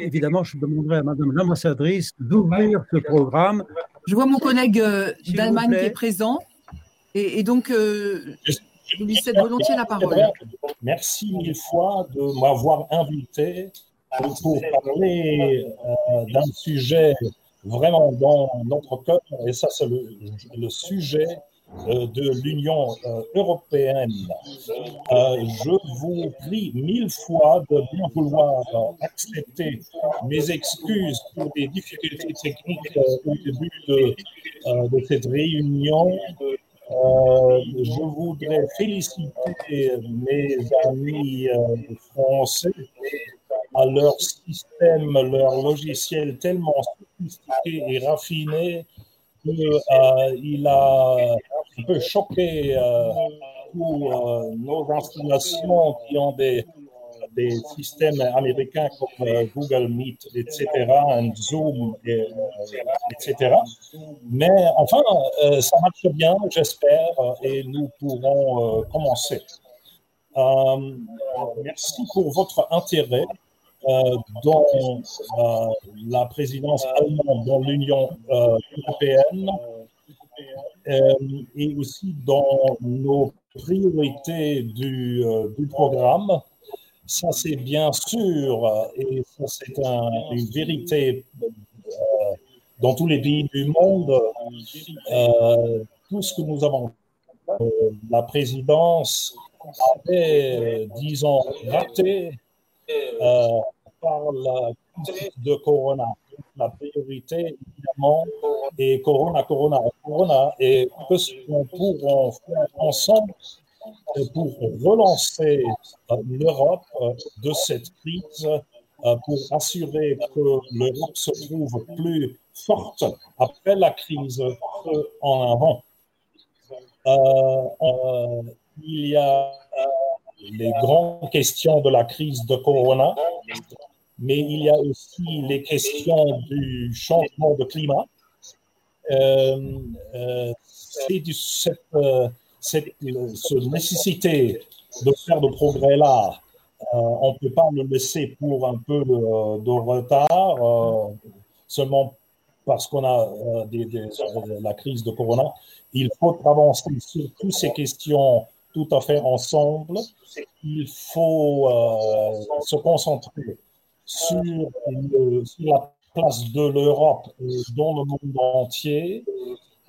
évidemment, je demanderai à Madame l'ambassadrice d'ouvrir ce programme. Je vois mon collègue euh, d'Allemagne qui est présent. Et, donc, euh, je lui cède volontiers la parole. Merci mille fois de m'avoir invité pour parler euh, d'un sujet vraiment dans notre cœur. Et ça, c'est le, sujet euh, de l'Union euh, européenne. je vous prie mille fois de bien vouloir accepter mes excuses pour les difficultés techniques au début de, cette réunion. Euh, je voudrais féliciter mes amis euh, français à leur système, leur logiciel tellement sophistiqué et raffiné qu'il euh, a peu choqué tous nos installations qui ont des systèmes américains comme euh, Google Meet, etc., Zoom, et, etc. Euh, Mais enfin, euh, ça marche bien, j'espère, et nous pourrons commencer. merci pour votre intérêt dans la présidence allemande dans l'Union européenne et aussi dans nos priorités du, du programme. Ça, c'est bien sûr, euh, et ça, c'est une vérité euh, dans tous les pays du monde. Euh, tout ce que nous avons, la présidence avait, disons, raté par la crise de Corona. La priorité, évidemment, est Corona, Corona, Corona, et que ce qu'on pourra faire ensemble pour relancer euh, l'Europe euh, de cette crise, euh, pour assurer que l'Europe se trouve plus forte après la crise qu'en avant. il y a les grandes questions de la crise de Corona, mais il y a aussi les questions du changement de climat. c'est du, cette, cette, nécessité de faire de progrès-là, euh, on ne peut pas le laisser pour un peu de, retard, euh, seulement parce qu'on a euh, la crise de Corona. Il faut avancer sur toutes ces questions tout à fait ensemble. Il faut se concentrer sur, sur, la place de l'Europe dans le monde entier.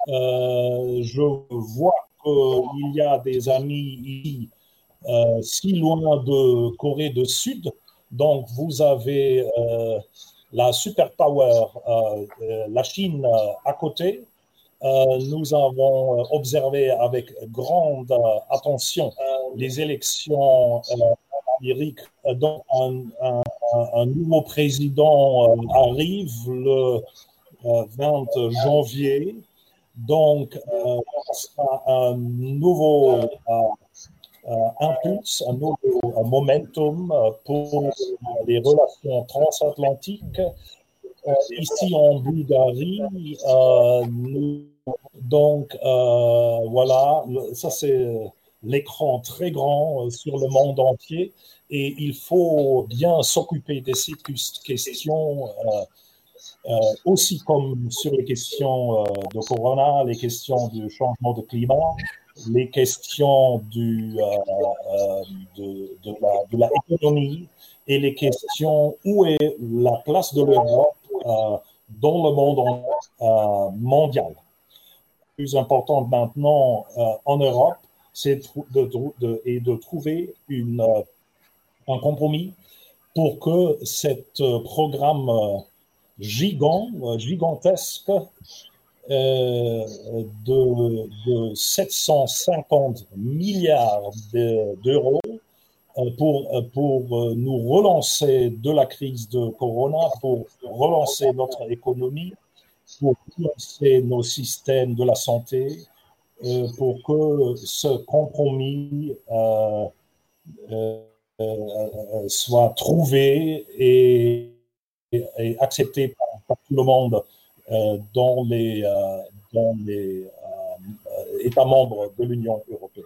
je vois qu'il y a des amis ici, euh, si loin de Corée du Sud. Donc, vous avez euh, la superpower, euh, la Chine à côté. nous avons observé avec grande attention les élections en Amérique. Donc, un nouveau président arrive le 20 janvier donc, euh, sera un nouveau euh, euh, impulse, un nouveau momentum pour les relations transatlantiques. ici en Bulgarie, donc voilà, ça c'est l'écran très grand sur le monde entier et il faut bien s'occuper de ces questions euh, aussi comme sur les questions euh, de Corona, les questions du changement de climat, les questions euh, de, de, la, l'économie et les questions où est la place de l'Europe dans le monde mondial. Plus important maintenant en Europe, et de trouver une, un compromis pour que ce programme gigant, euh, gigantesque euh, de, 750 milliards d'euros euh, pour, pour nous relancer de la crise de Corona, pour relancer notre économie, pour relancer nos systèmes de la santé, pour que ce compromis soit trouvé et accepté par, tout le monde euh, dans les, euh, euh, États membres de l'Union européenne.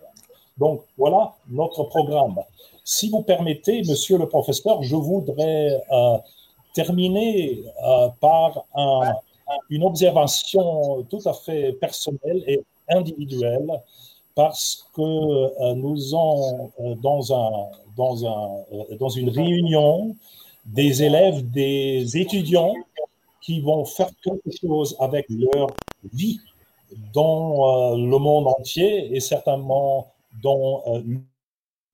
Donc voilà notre programme. Si vous permettez, monsieur le professeur, je voudrais terminé par une observation tout à fait personnelle et individuelle parce que nous sommes dans, un, dans, un, dans une réunion des élèves, des étudiants qui vont faire quelque chose avec leur vie dans le monde entier et certainement dans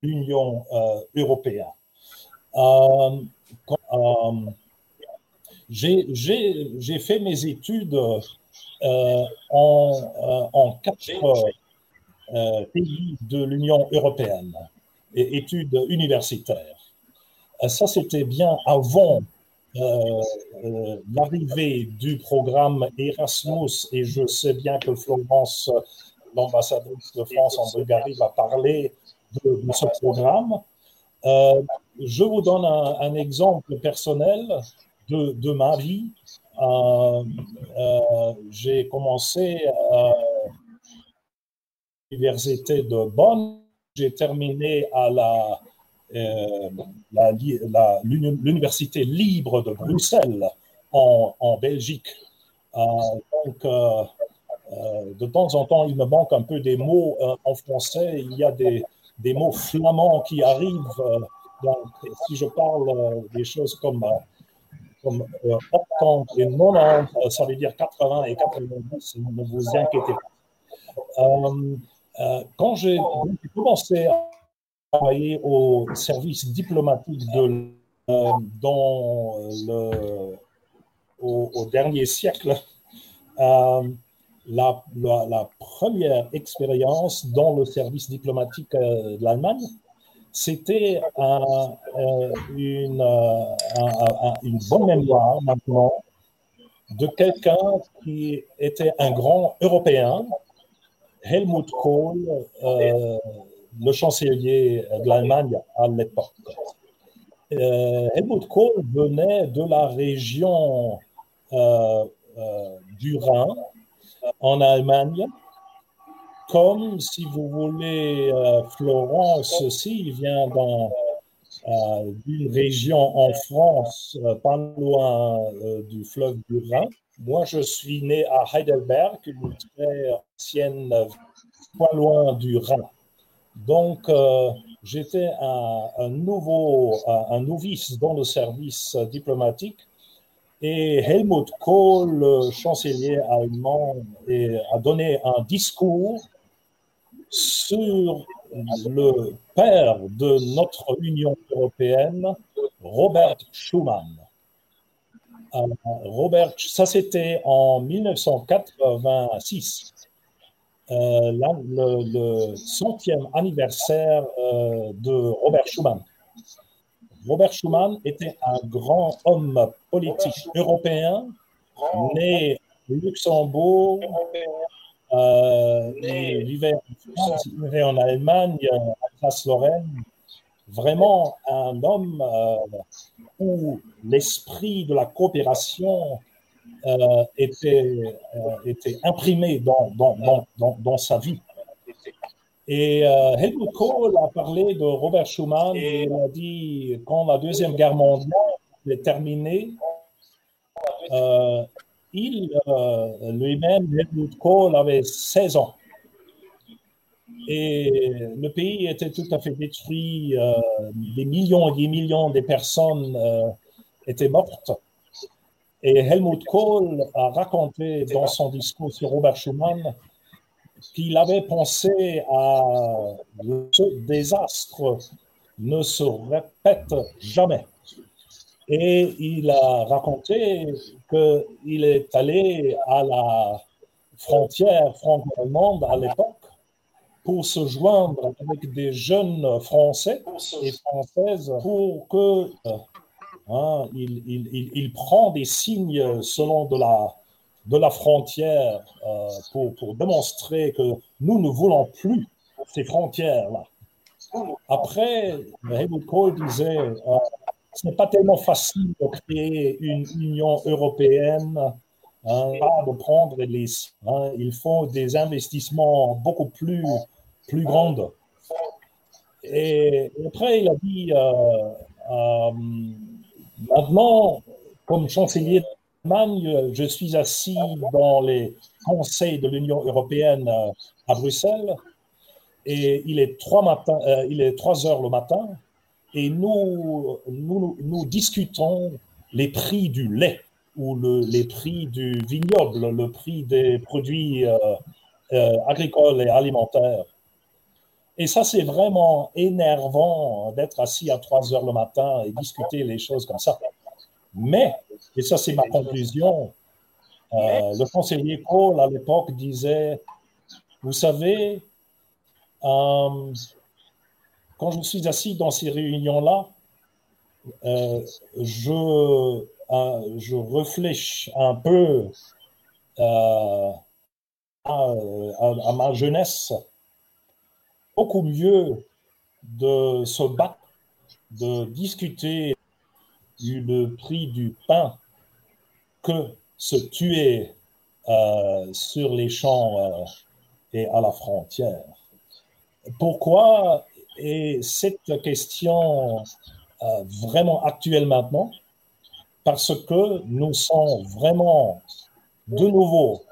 l'Union européenne. Euh, euh, j'ai fait mes études euh, en, en, quatre pays de l'Union européenne, et études universitaires. Ça, c'était bien avant l'arrivée du programme Erasmus, et je sais bien que Florence, l'ambassadrice de France en Bulgarie, va parler de ce programme. Euh, je vous donne un, exemple personnel de, de ma vie. Euh, euh, j'ai commencé à l'université de Bonn. J'ai terminé à la, l'université libre de Bruxelles en, Belgique. donc, de temps en temps, il me manque un peu des mots en français. Il y a des, des mots flamands qui arrivent. Euh, si je parle euh, des choses comme, euh, comme 80 et 90, ça veut dire 80 et 90, ne vous inquiétez pas. quand j'ai commencé à travailler au service diplomatique de, dans le, au, dernier siècle, la, première expérience dans le service diplomatique euh, de l'Allemagne, c'était euh, une, une, bonne mémoire maintenant de quelqu'un qui était un grand Européen, Helmut Kohl, euh, le chancelier de l'Allemagne à l'époque. Helmut Kohl venait de la région du Rhin, en Allemagne, comme si vous voulez, euh, Florence aussi vient euh, d'une région en France, euh, pas loin du fleuve du Rhin. Moi, je suis né à Heidelberg, une très ancienne, pas loin du Rhin. Donc, j'étais un, nouveau, un novice dans le service diplomatique et Helmut Kohl, le chancelier allemand, a donné un discours sur le père de notre Union européenne, Robert Schuman. Euh, Robert, ça c'était en 1986, euh, le, centième anniversaire euh, de Robert Schuman. Robert Schuman était un grand homme politique européen, né au Luxembourg, euh, il vivait en France, il vivait en Allemagne, à lorraine Vraiment un homme euh, où l'esprit de la coopération euh, était, était imprimé dans, dans, dans, dans sa vie. Et euh, Helmut Kohl a parlé de Robert Schuman et il a dit quand la Deuxième Guerre mondiale est terminée, euh, il, euh, lui-même, Helmut Kohl, avait 16 ans. Et le pays était tout à fait détruit, des millions et des millions de personnes étaient mortes. Et Helmut Kohl a raconté dans son discours sur Robert Schuman qu'il avait pensé à ce désastre ne se répète jamais. Et il a raconté qu'il est allé à la frontière franco-allemande à l'époque pour se joindre avec des jeunes Français et Françaises pour que hein, il, prend des signes selon de la de la frontière euh, pour, pour, démontrer que nous ne voulons plus ces frontières-là. Après, Helmut Kohl disait euh, ce n'est pas tellement facile de créer une Union européenne, hein, de prendre les. Hein, il faut des investissements beaucoup plus, plus grands. Et, après, il a dit euh, maintenant, comme chancelier d'Allemagne, je suis assis dans les conseils de l'Union européenne à Bruxelles et il est 3, il est 3 heures le matin et nous, nous, discutons les prix du lait ou le, les prix du vignoble, le prix des produits euh, euh, agricoles et alimentaires. Et ça, c'est vraiment énervant d'être assis à 3 heures le matin et discuter les choses comme ça. Mais, et ça c'est ma conclusion, euh, le conseiller Cole à l'époque disait, vous savez, quand je suis assis dans ces réunions-là, je je réfléchis un peu euh, à, ma jeunesse, beaucoup mieux de se battre, de discuter du prix du pain que se tuer euh, sur les champs euh, et à la frontière. Pourquoi est cette question vraiment actuelle maintenant parce que nous sommes vraiment de nouveau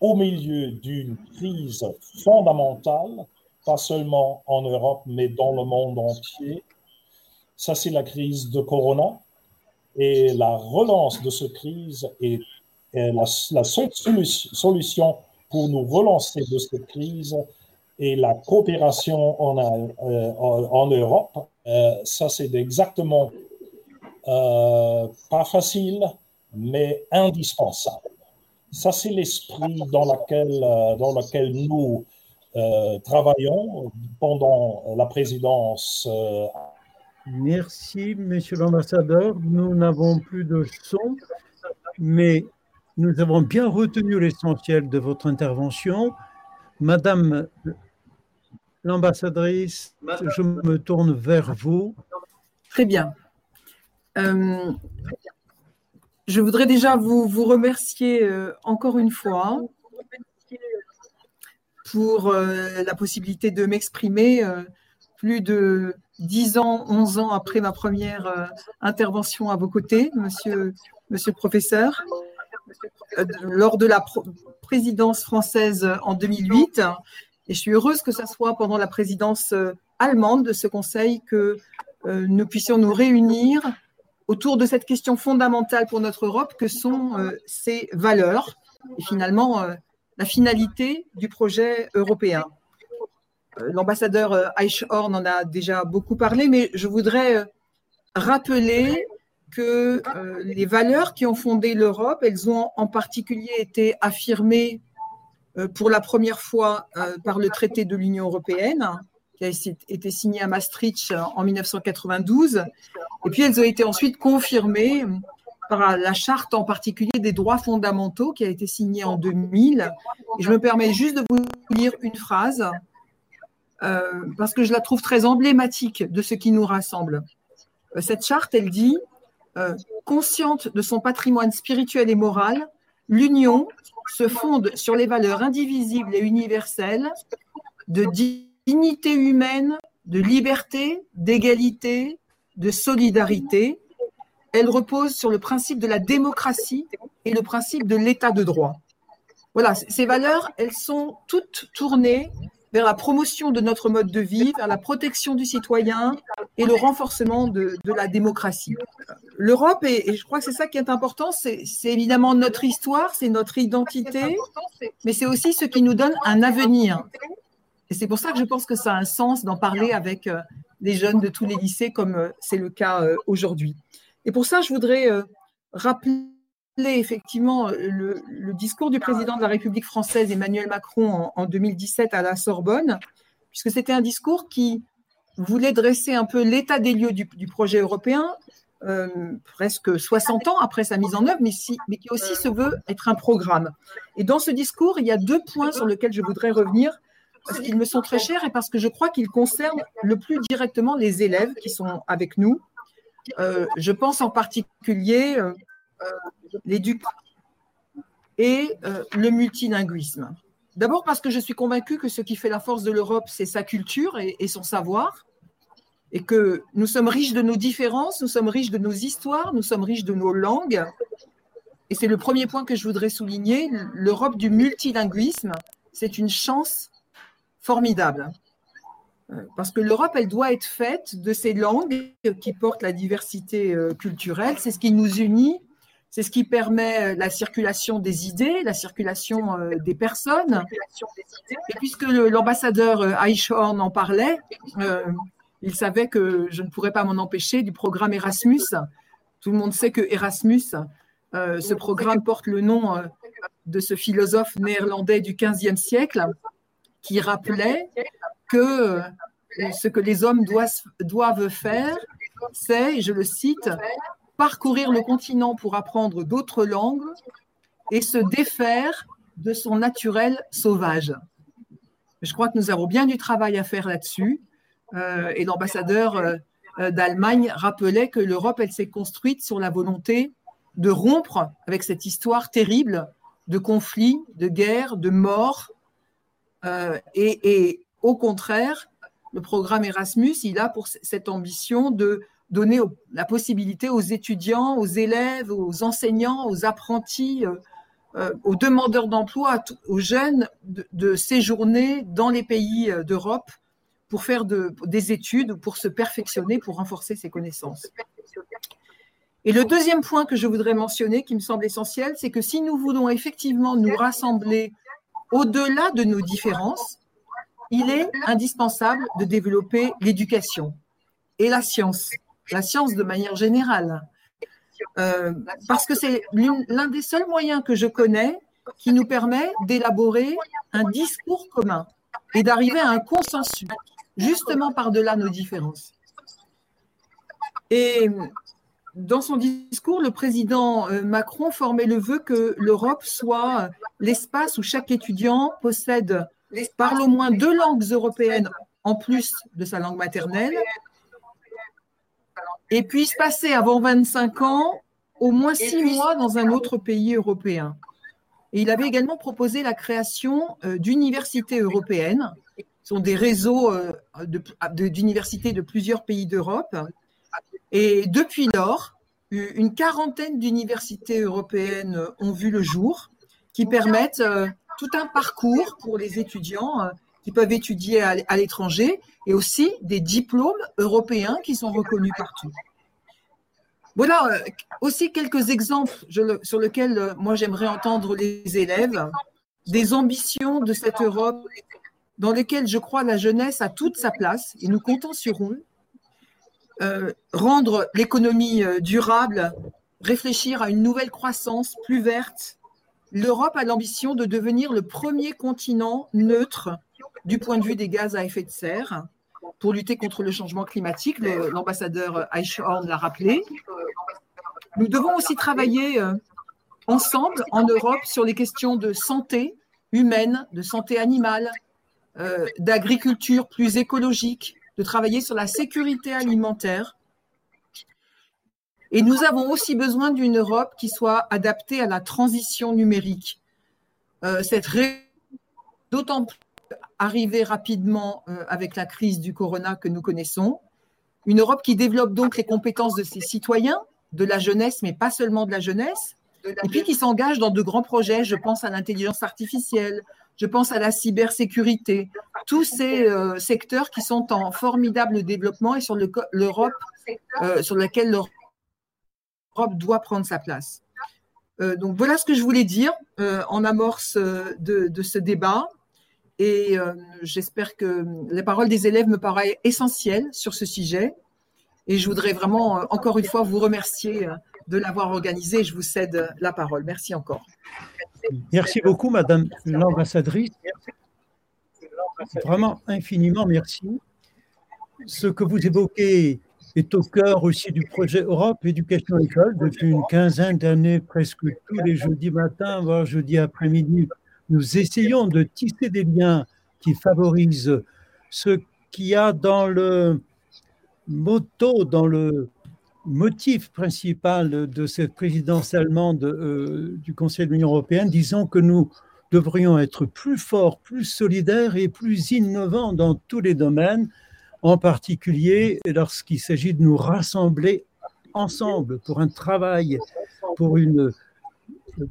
au milieu d'une crise fondamentale, pas seulement en Europe, mais dans le monde entier. Ça, c'est la crise de Corona. Et la relance de cette crise est, la, seule solution pour nous relancer de cette crise et la coopération en, euh, Europe. Euh, ça, c'est exactement euh, pas facile, mais indispensable. Ça, c'est l'esprit dans, dans lequel nous travaillons pendant la présidence. Merci, monsieur l'ambassadeur. Nous n'avons plus de son, mais nous avons bien retenu l'essentiel de votre intervention. Madame l'ambassadrice, je me tourne vers vous. Très bien. Euh, je voudrais déjà vous, remercier euh, encore une fois pour euh, la possibilité de m'exprimer plus de 10 ans, 11 ans après ma première intervention à vos côtés, monsieur, monsieur le professeur, lors de la présidence française en 2008. Et je suis heureuse que ce soit pendant la présidence allemande de ce Conseil que nous puissions nous réunir autour de cette question fondamentale pour notre Europe que sont euh, ces valeurs et finalement euh, la finalité du projet européen. Euh, l'ambassadeur Eichhorn en a déjà beaucoup parlé, mais je voudrais rappeler que les valeurs qui ont fondé l'Europe, elles ont en particulier été affirmées pour la première fois par le traité de l'Union européenne, qui a été signé à Maastricht en 1992. Et puis, elles ont été ensuite confirmées par la charte en particulier des droits fondamentaux qui a été signée en 2000. Et je me permets juste de vous lire une phrase euh, parce que je la trouve très emblématique de ce qui nous rassemble. Euh, cette charte, elle dit euh, Consciente de son patrimoine spirituel et moral, l'Union se fonde sur les valeurs indivisibles et universelles de dignité humaine, de liberté, d'égalité, de solidarité. Elle repose sur le principe de la démocratie et le principe de l'état de droit. Voilà, ces valeurs, elles sont toutes tournées vers la promotion de notre mode de vie, vers la protection du citoyen et le renforcement de, la démocratie. L'Europe, et, je crois que c'est ça qui est important, c'est évidemment notre histoire, c'est notre identité, mais c'est aussi ce qui nous donne un avenir. Et c'est pour ça que je pense que ça a un sens d'en parler avec euh, les jeunes de tous les lycées, comme euh, c'est le cas euh, aujourd'hui. Et pour ça, je voudrais rappeler effectivement le, discours du président de la République française, Emmanuel Macron, en, 2017 à la Sorbonne, puisque c'était un discours qui voulait dresser un peu l'état des lieux du, projet européen, presque 60 ans après sa mise en œuvre, mais, qui aussi se veut être un programme. Et dans ce discours, il y a deux points sur lesquels je voudrais revenir parce qu'ils me sont très chers et parce que je crois qu'ils concernent le plus directement les élèves qui sont avec nous. Euh, je pense en particulier euh, l'éducation et euh, le multilinguisme. D'abord parce que je suis convaincue que ce qui fait la force de l'Europe, c'est sa culture et, son savoir. et que nous sommes riches de nos différences, nous sommes riches de nos histoires, nous sommes riches de nos langues. Et c'est le premier point que je voudrais souligner. L'Europe du multilinguisme, c'est une chance formidable. Euh, parce que l'Europe, elle doit être faite de ces langues qui portent la diversité euh, culturelle. C'est ce qui nous unit, c'est ce qui permet la circulation des idées, la circulation euh, des personnes. Et puisque l'ambassadeur Eichhorn en parlait, il savait que je ne pourrais pas m'en empêcher du programme Erasmus. Tout le monde sait que Erasmus, ce programme porte le nom de ce philosophe néerlandais du XVe siècle qui rappelait que ce que les hommes doivent, faire, c'est, je le cite, parcourir le continent pour apprendre d'autres langues et se défaire de son naturel sauvage. Je crois que nous avons bien du travail à faire là-dessus. Euh, et l'ambassadeur euh, d'Allemagne rappelait que l'Europe, elle s'est construite sur la volonté de rompre avec cette histoire terrible de conflits, de guerres, de morts, euh, et, au contraire, le programme Erasmus, il a pour cette ambition de donner la possibilité aux étudiants, aux élèves, aux enseignants, aux apprentis, euh, euh, aux demandeurs d'emploi, aux jeunes de, séjourner dans les pays d'Europe pour faire des études, pour se perfectionner, pour renforcer ses connaissances. Et le deuxième point que je voudrais mentionner, qui me semble essentiel, c'est que si nous voulons effectivement nous rassembler au-delà de nos différences, il est indispensable de développer l'éducation et la science, la science de manière générale. Euh, parce que c'est l'un des seuls moyens que je connais qui nous permet d'élaborer un discours commun et d'arriver à un consensus, justement par-delà nos différences. Et dans son discours, le président euh, Macron formait le vœu que l'Europe soit l'espace où chaque étudiant possède, parle au moins deux langues européennes en plus de sa langue maternelle et puisse passer avant 25 ans au moins six mois dans un autre pays européen. Et il avait également proposé la création euh, d'universités européennes. Ce sont des réseaux euh, d'universités de plusieurs pays d'Europe et depuis lors, une quarantaine d'universités européennes ont vu le jour qui permettent euh, tout un parcours pour les étudiants qui peuvent étudier à l'étranger et aussi des diplômes européens qui sont reconnus partout. Voilà euh, aussi quelques exemples sur lesquels moi j'aimerais entendre les élèves, des ambitions de cette Europe dans lesquelles je crois la jeunesse a toute sa place et nous comptons sur eux euh, rendre l'économie euh, durable, réfléchir à une nouvelle croissance plus verte. L'Europe a l'ambition de devenir le premier continent neutre du point de vue des gaz à effet de serre pour lutter contre le changement climatique. L'ambassadeur Eichhorn l'a rappelé. Nous devons aussi travailler euh, ensemble en Europe sur les questions de santé humaine, de santé animale, d'agriculture plus écologique, de travailler sur la sécurité alimentaire. Et nous avons aussi besoin d'une Europe qui soit adaptée à la transition numérique. Euh, cette d'autant plus arriver rapidement euh, avec la crise du corona que nous connaissons. Une Europe qui développe donc les compétences de ses citoyens, de la jeunesse, mais pas seulement de la jeunesse, et puis qui s'engage dans de grands projets. Je pense à l'intelligence artificielle, je pense à la cybersécurité, tous ces euh, secteurs qui sont en formidable développement et sur l'Europe, euh, sur lequel l'Europe doit prendre sa place. Euh, donc voilà ce que je voulais dire en amorce de, ce débat. Et j'espère que les paroles des élèves me paraissent essentielles sur ce sujet. Et je voudrais vraiment, encore une fois, vous remercier de l'avoir organisé. Je vous cède la parole. Merci encore. Merci beaucoup, Madame l'ambassadrice. Vraiment infiniment merci. Ce que vous évoquez est au cœur aussi du projet Europe Éducation École. Depuis une quinzaine d'années, presque tous les jeudis matins, voire jeudi après-midi, nous essayons de tisser des liens qui favorisent ce qu'il y a dans le motto, dans le motif principal de cette présidence allemande euh, du Conseil de l'Union européenne, disons que nous devrions être plus forts, plus solidaires et plus innovants dans tous les domaines, en particulier lorsqu'il s'agit de nous rassembler ensemble pour un travail, pour, une,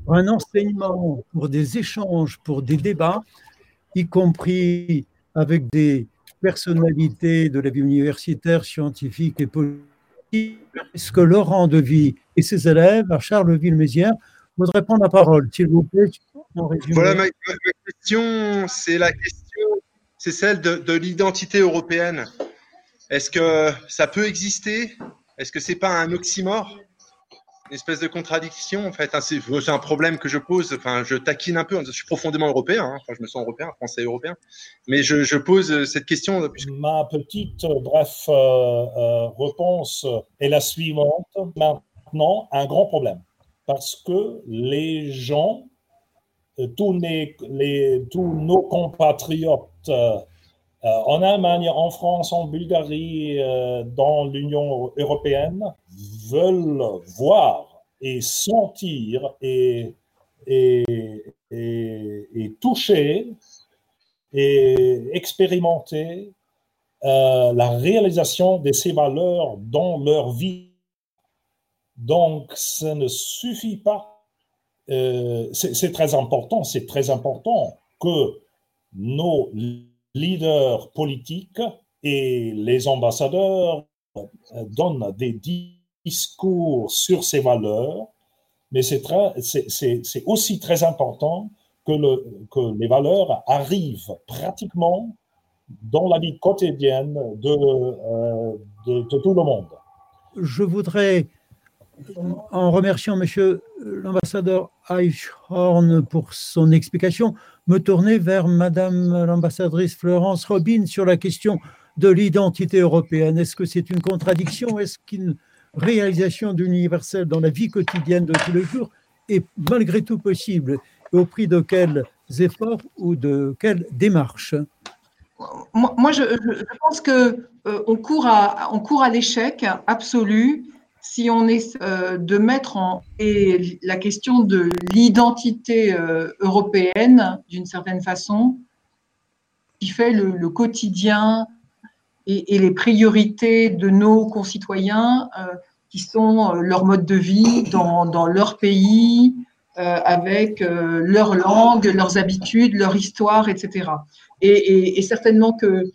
pour un enseignement, pour des échanges, pour des débats, y compris avec des personnalités de la vie universitaire, scientifique et politique. Est-ce que Laurent Devy et ses élèves à Charleville-Mézières voudraient prendre la parole, s'il vous plaît Voilà, ma, question, c'est la question, c'est celle de, l'identité européenne. Est-ce que ça peut exister? Est-ce que c'est pas un oxymore? Une espèce de contradiction en fait. Hein, c'est un problème que je pose. Enfin, je taquine un peu. Je suis profondément européen. Hein. Enfin, je me sens européen, français européen. Mais je, pose cette question. Ma petite bref euh, euh, réponse est la suivante. Maintenant, un grand problème parce que les gens, euh, tous nos compatriotes en Allemagne, en France, en Bulgarie, dans l'Union européenne, veulent voir et sentir et, et, et, toucher et expérimenter euh, la réalisation de ces valeurs dans leur vie. Donc, ça ne suffit pas. Euh, c'est très important, c'est très important que nos leaders politiques et les ambassadeurs donnent des discours sur ces valeurs, mais c'est aussi très important que, le, que, les valeurs arrivent pratiquement dans la vie quotidienne de, euh, de, tout le monde. Je voudrais, en remerciant Monsieur l'ambassadeur Eichhorn pour son explication, me tourner vers Madame l'ambassadrice Florence Robin sur la question de l'identité européenne. Est-ce que c'est une contradiction? Est-ce qu'il réalisation de l'universel dans la vie quotidienne de tous les jours est malgré tout possible au prix de quels efforts ou de quelles démarches? Moi, je, pense que euh, court à l'échec absolu si on essaie euh, de mettre en et la question de l'identité euh, européenne d'une certaine façon qui fait le, quotidien et, les priorités de nos concitoyens qui sont euh, leur mode de vie dans, dans leur pays, euh, avec euh, leur langue, leurs habitudes, leur histoire, etc. Et, certainement que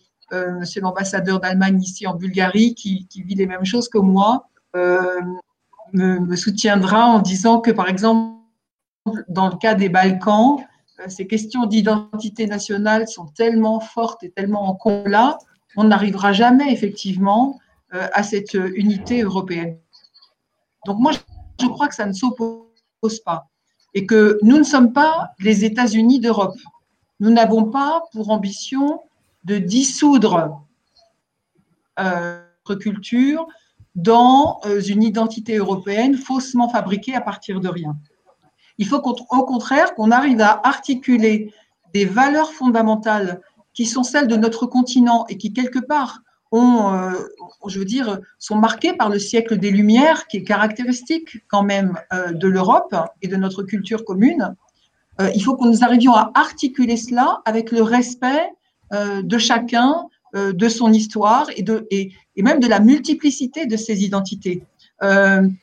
Monsieur l'ambassadeur d'Allemagne ici en Bulgarie, qui, vit les mêmes choses que moi, me, me, soutiendra en disant que, par exemple, dans le cas des Balkans, ces questions d'identité nationale sont tellement fortes et tellement en combat, on n'arrivera jamais effectivement à cette unité européenne. Donc moi, je crois que ça ne s'oppose pas et que nous ne sommes pas les États-Unis d'Europe. Nous n'avons pas pour ambition de dissoudre euh, notre culture dans euh, une identité européenne faussement fabriquée à partir de rien. Il faut au contraire qu'on arrive à articuler des valeurs fondamentales qui sont celles de notre continent et qui, quelque part, euh, je veux dire, sont marqués par le siècle des Lumières, qui est caractéristique quand même euh, de l'Europe et de notre culture commune. Il faut que nous arrivions à articuler cela avec le respect de chacun, de son histoire et, de, et, même de la multiplicité de ses identités.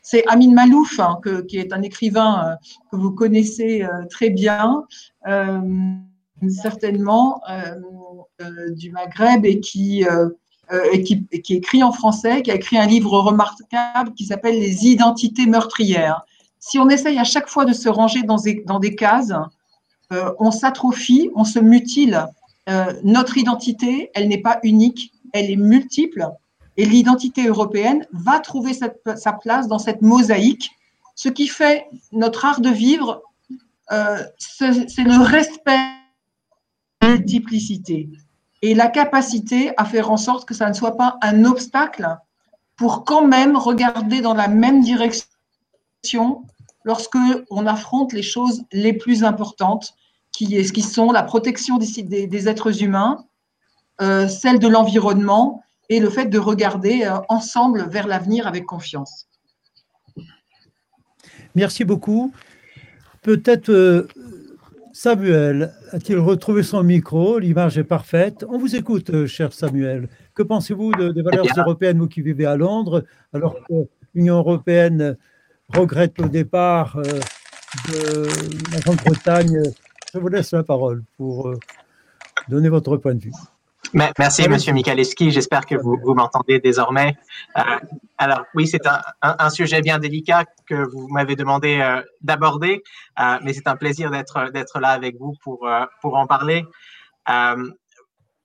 c'est Amin Malouf, hein, qui est un écrivain que vous connaissez très bien, certainement du Maghreb, et qui euh, qui, écrit en français, qui a écrit un livre remarquable qui s'appelle Les identités meurtrières. Si on essaye à chaque fois de se ranger dans des, dans des cases, euh, on s'atrophie, on se mutile. Euh, notre identité, elle n'est pas unique, elle est multiple. Et l'identité européenne va trouver sa place dans cette mosaïque. Ce qui fait notre art de vivre, c'est le respect de la multiplicité et la capacité à faire en sorte que ça ne soit pas un obstacle pour quand même regarder dans la même direction lorsque on affronte les choses les plus importantes, qui, est, qui sont la protection des, des, êtres humains, euh, celle de l'environnement et le fait de regarder euh, ensemble vers l'avenir avec confiance. Merci beaucoup. Peut-être euh, Samuel a-t-il retrouvé son micro? L'image est parfaite. On vous écoute, cher Samuel. Que pensez-vous des valeurs européennes, vous qui vivez à Londres, alors que l'Union européenne regrette le départ de la Grande-Bretagne Je vous laisse la parole pour euh, donner votre point de vue. Merci, Monsieur Michaleski. J'espère que vous, m'entendez désormais. Euh, alors, oui, c'est un, sujet bien délicat que vous m'avez demandé euh, d'aborder, euh, mais c'est un plaisir d'être d'être là avec vous pour pour en parler.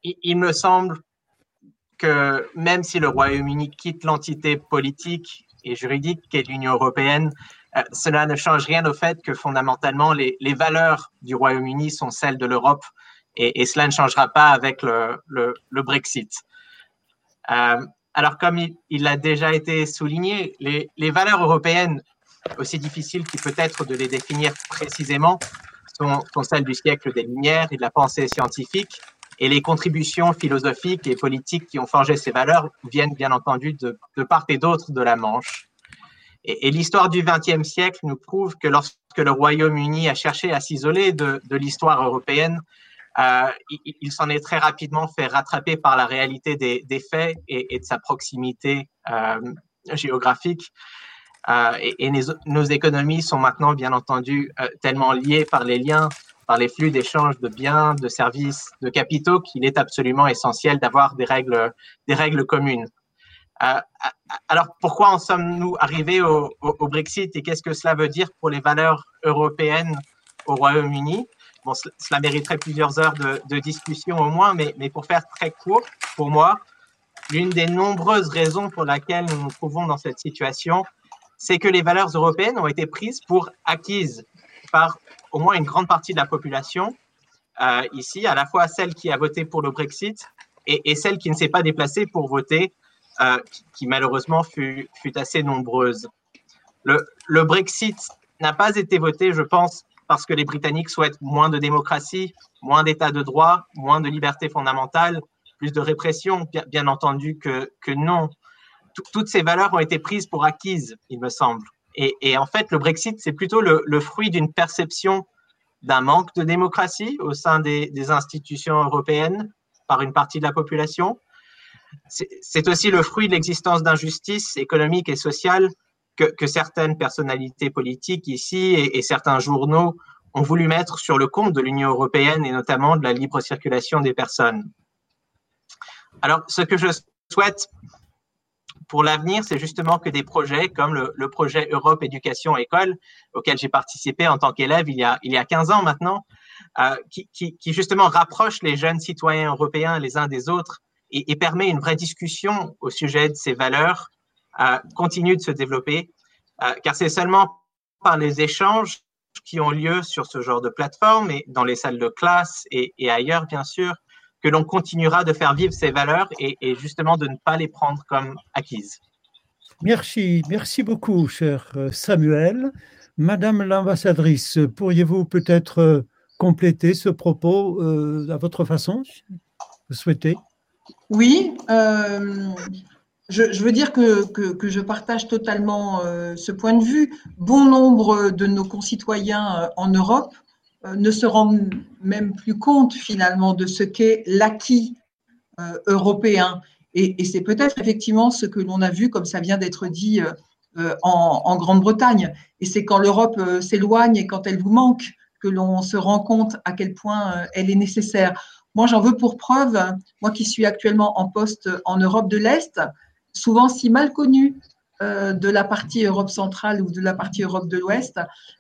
Il, me semble que même si le Royaume-Uni quitte l'entité politique et juridique qu'est l'Union européenne, cela ne change rien au fait que fondamentalement les, valeurs du Royaume-Uni sont celles de l'Europe et, cela ne changera pas avec le, Brexit. Euh, alors, comme il, a déjà été souligné, les, valeurs européennes, aussi difficiles qu'il peut être de les définir précisément, sont, celles du siècle des Lumières et de la pensée scientifique. Et les contributions philosophiques et politiques qui ont forgé ces valeurs viennent bien entendu de, part et d'autre de la Manche. Et, l'histoire du XXe siècle nous prouve que lorsque le Royaume-Uni a cherché à s'isoler de, de l'histoire européenne, euh, il, s'en est très rapidement fait rattraper par la réalité des, faits et, de sa proximité euh, géographique. Euh, et, nos, économies sont maintenant, bien entendu, tellement liées par les liens, par les flux d'échange de biens, de services, de capitaux, qu'il est absolument essentiel d'avoir des règles, des règles communes. alors, pourquoi en sommes-nous arrivés au, Brexit et qu'est-ce que cela veut dire pour les valeurs européennes au Royaume-Uni? Cela mériterait plusieurs heures de, discussion au moins, mais, mais, pour faire très court, pour moi, l'une des nombreuses raisons pour laquelle nous nous trouvons dans cette situation, c'est que les valeurs européennes ont été prises pour acquises par au moins une grande partie de la population euh, ici, à la fois celle qui a voté pour le Brexit et, celle qui ne s'est pas déplacée pour voter, euh, qui, malheureusement fut, assez nombreuse. Le, Brexit n'a pas été voté, je pense, parce que les Britanniques souhaitent moins de démocratie, moins d'état de droit, moins de liberté fondamentale, plus de répression, bien, entendu que non. toutes ces valeurs ont été prises pour acquises, il me semble. Et, en fait, le Brexit, c'est plutôt le, fruit d'une perception d'un manque de démocratie au sein des, institutions européennes par une partie de la population. C'est aussi le fruit de l'existence d'injustices économiques et sociales que, certaines personnalités politiques ici et, certains journaux ont voulu mettre sur le compte de l'Union européenne et notamment de la libre circulation des personnes. Alors, ce que je souhaite pour l'avenir, c'est justement que des projets comme le, projet Europe Éducation École, auquel j'ai participé en tant qu'élève il, y a, il y a 15 ans maintenant, euh, qui, justement rapproche les jeunes citoyens européens les uns des autres et, et permet une vraie discussion au sujet de ces valeurs continue de se développer, euh, car c'est seulement par les échanges qui ont lieu sur ce genre de plateforme et dans les salles de classe et, ailleurs, bien sûr, que l'on continuera de faire vivre ces valeurs et, justement de ne pas les prendre comme acquises. Merci, merci beaucoup, cher euh, Samuel. Madame l'ambassadrice, pourriez-vous peut-être euh, compléter ce propos à votre façon Vous souhaitez? Oui, je, veux dire que, que, je partage totalement euh, ce point de vue. Bon nombre de nos concitoyens euh, en Europe euh, ne se rendent même plus compte finalement de ce qu'est l'acquis européen. Et, c'est peut-être effectivement ce que l'on a vu, comme ça vient d'être dit, en, en Grande-Bretagne. Et c'est quand l'Europe s'éloigne et quand elle vous manque que l'on se rend compte à quel point elle est nécessaire. Moi, j'en veux pour preuve, moi qui suis actuellement en poste en Europe de l'Est, souvent si mal connu euh, de la partie Europe centrale ou de la partie Europe de l'Ouest,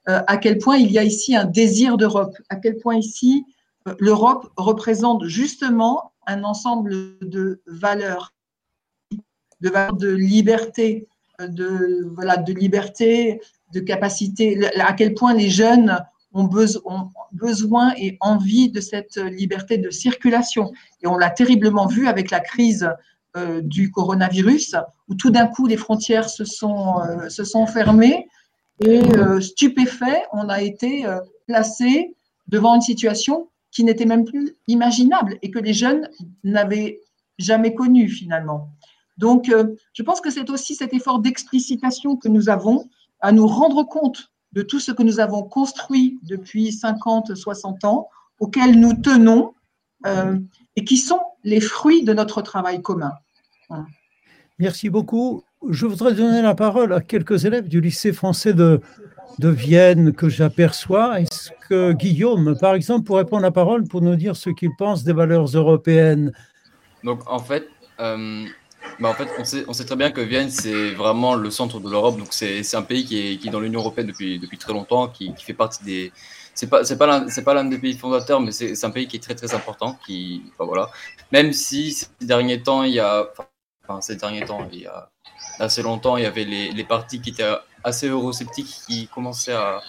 euh, à quel point il y a ici un désir d'Europe, à quel point ici euh, l'Europe représente justement un ensemble de valeurs, de valeurs de liberté, de, voilà, de liberté, de capacité, à quel point les jeunes ont, ont besoin et envie de cette liberté de circulation. Et on l'a terriblement vu avec la crise euh, du coronavirus, où tout d'un coup les frontières se sont, euh, se sont fermées et euh, stupéfait, on a été placé devant une situation qui n'était même plus imaginable et que les jeunes n'avaient jamais connue finalement. Donc, je pense que c'est aussi cet effort d'explicitation que nous avons à nous rendre compte de tout ce que nous avons construit depuis 50, 60 ans, auxquels nous tenons euh, et qui sont les fruits de notre travail commun. Merci beaucoup. Je voudrais donner la parole à quelques élèves du lycée français de, de Vienne que j'aperçois. Est-ce que Guillaume, par exemple, pourrait prendre la parole pour nous dire ce qu'il pense des valeurs européennes? Donc, en fait, euh, bah, en fait on, sait, très bien que Vienne, c'est vraiment le centre de l'Europe. Donc, c'est un pays qui est, qui est dans l'Union européenne depuis, depuis très longtemps, qui, qui fait partie des. C'est pas, c'est pas pas l'un des pays fondateurs, mais c'est, un pays qui est très très important. Qui, voilà. Même si ces derniers temps, il y a, enfin, ces derniers temps, il y a assez longtemps, il y avait les, les partis qui étaient assez eurosceptiques qui commençaient à,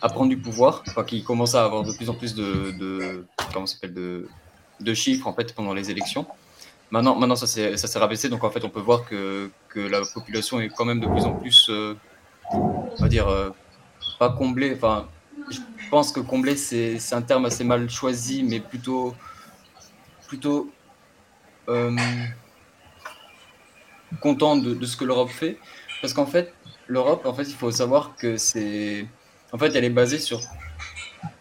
à prendre du pouvoir, enfin, qui commençaient à avoir de plus en plus de, de comment s'appelle de, de chiffres en fait pendant les élections. Maintenant, maintenant ça s'est rabaissé, donc en fait on peut voir que, que la population est quand même de plus en plus, euh, on va dire, euh, pas comblée. Enfin, je pense que combler c'est un terme assez mal choisi, mais plutôt plutôt euh, content de, ce que l'Europe fait, parce qu'en fait l'Europe, en fait, il faut savoir que c'est. En fait, elle est basée sur.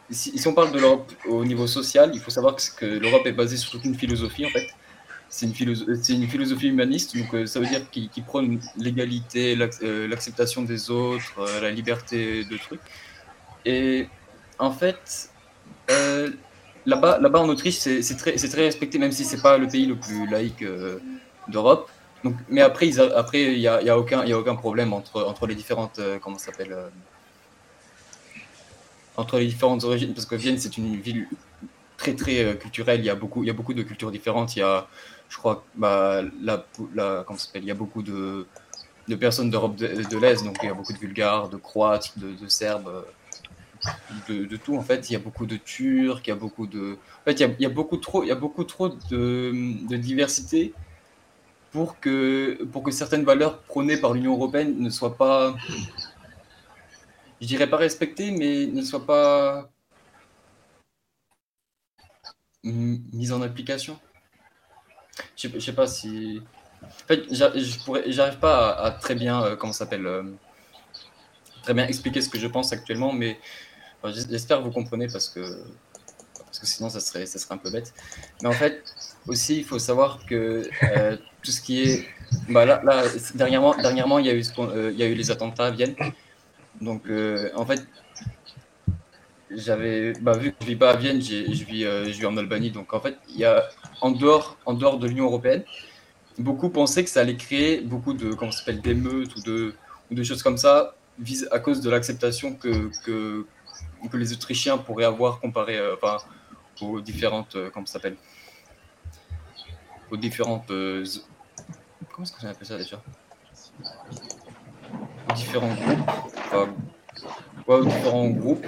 Si, on parle de l'Europe au niveau social, il faut savoir que, l'Europe est basée sur toute une philosophie, en fait. C'est une, philosophie, une philosophie humaniste, donc euh, ça veut dire qu'il qu prône l'égalité, euh, l'acceptation des autres, euh, la liberté de trucs. Et en fait, là-bas, là-bas en Autriche, c'est très, très respecté, même si c'est pas le pays le plus laïque d'Europe mais après, il après, n'y a, y a, aucun, y a aucun problème entre, entre les différentes, euh, comment s'appelle, euh, entre les différentes origines, parce que Vienne, c'est une ville très, très euh, culturelle. Il y a beaucoup, y a beaucoup de cultures différentes. Il y a, je crois, bah, la, la, comment s'appelle, il y a beaucoup de, de personnes d'Europe de, l'Est, donc il y a beaucoup de Bulgares, de Croates, de, Serbes. De, tout en fait il y a beaucoup de Turcs il y a beaucoup de en fait y il y a beaucoup trop il y a beaucoup trop de, de diversité pour que, pour que certaines valeurs prônées par l'Union européenne ne soient pas, je dirais pas respectées, mais ne soient pas mises en application. Je ne sais pas si. En fait, j'arrive pas à, très bien, euh, comment s'appelle, euh, très bien expliquer ce que je pense actuellement, mais j'espère que vous comprenez parce que, parce que sinon ça serait, ça serait un peu bête. Mais en fait, aussi, il faut savoir que euh, tout ce qui est. Bah là, dernièrement, dernièrement, il y, a eu, euh, il y a eu les attentats à Vienne. Donc, euh, en fait, j'avais. Bah, vu que je vis pas à Vienne, je vis, je vis en Albanie. Donc, en fait, il y a, en, dehors, en dehors de l'Union européenne, beaucoup pensaient que ça allait créer beaucoup de. D'émeutes ou de, ou de choses comme ça, à cause de l'acceptation que, que, les Autrichiens pourraient avoir comparé enfin, aux différentes. comment s'appelle aux différentes. Euh, comment est-ce qu'on appelle ça déjà? Aux différents groupes. Différents groupes.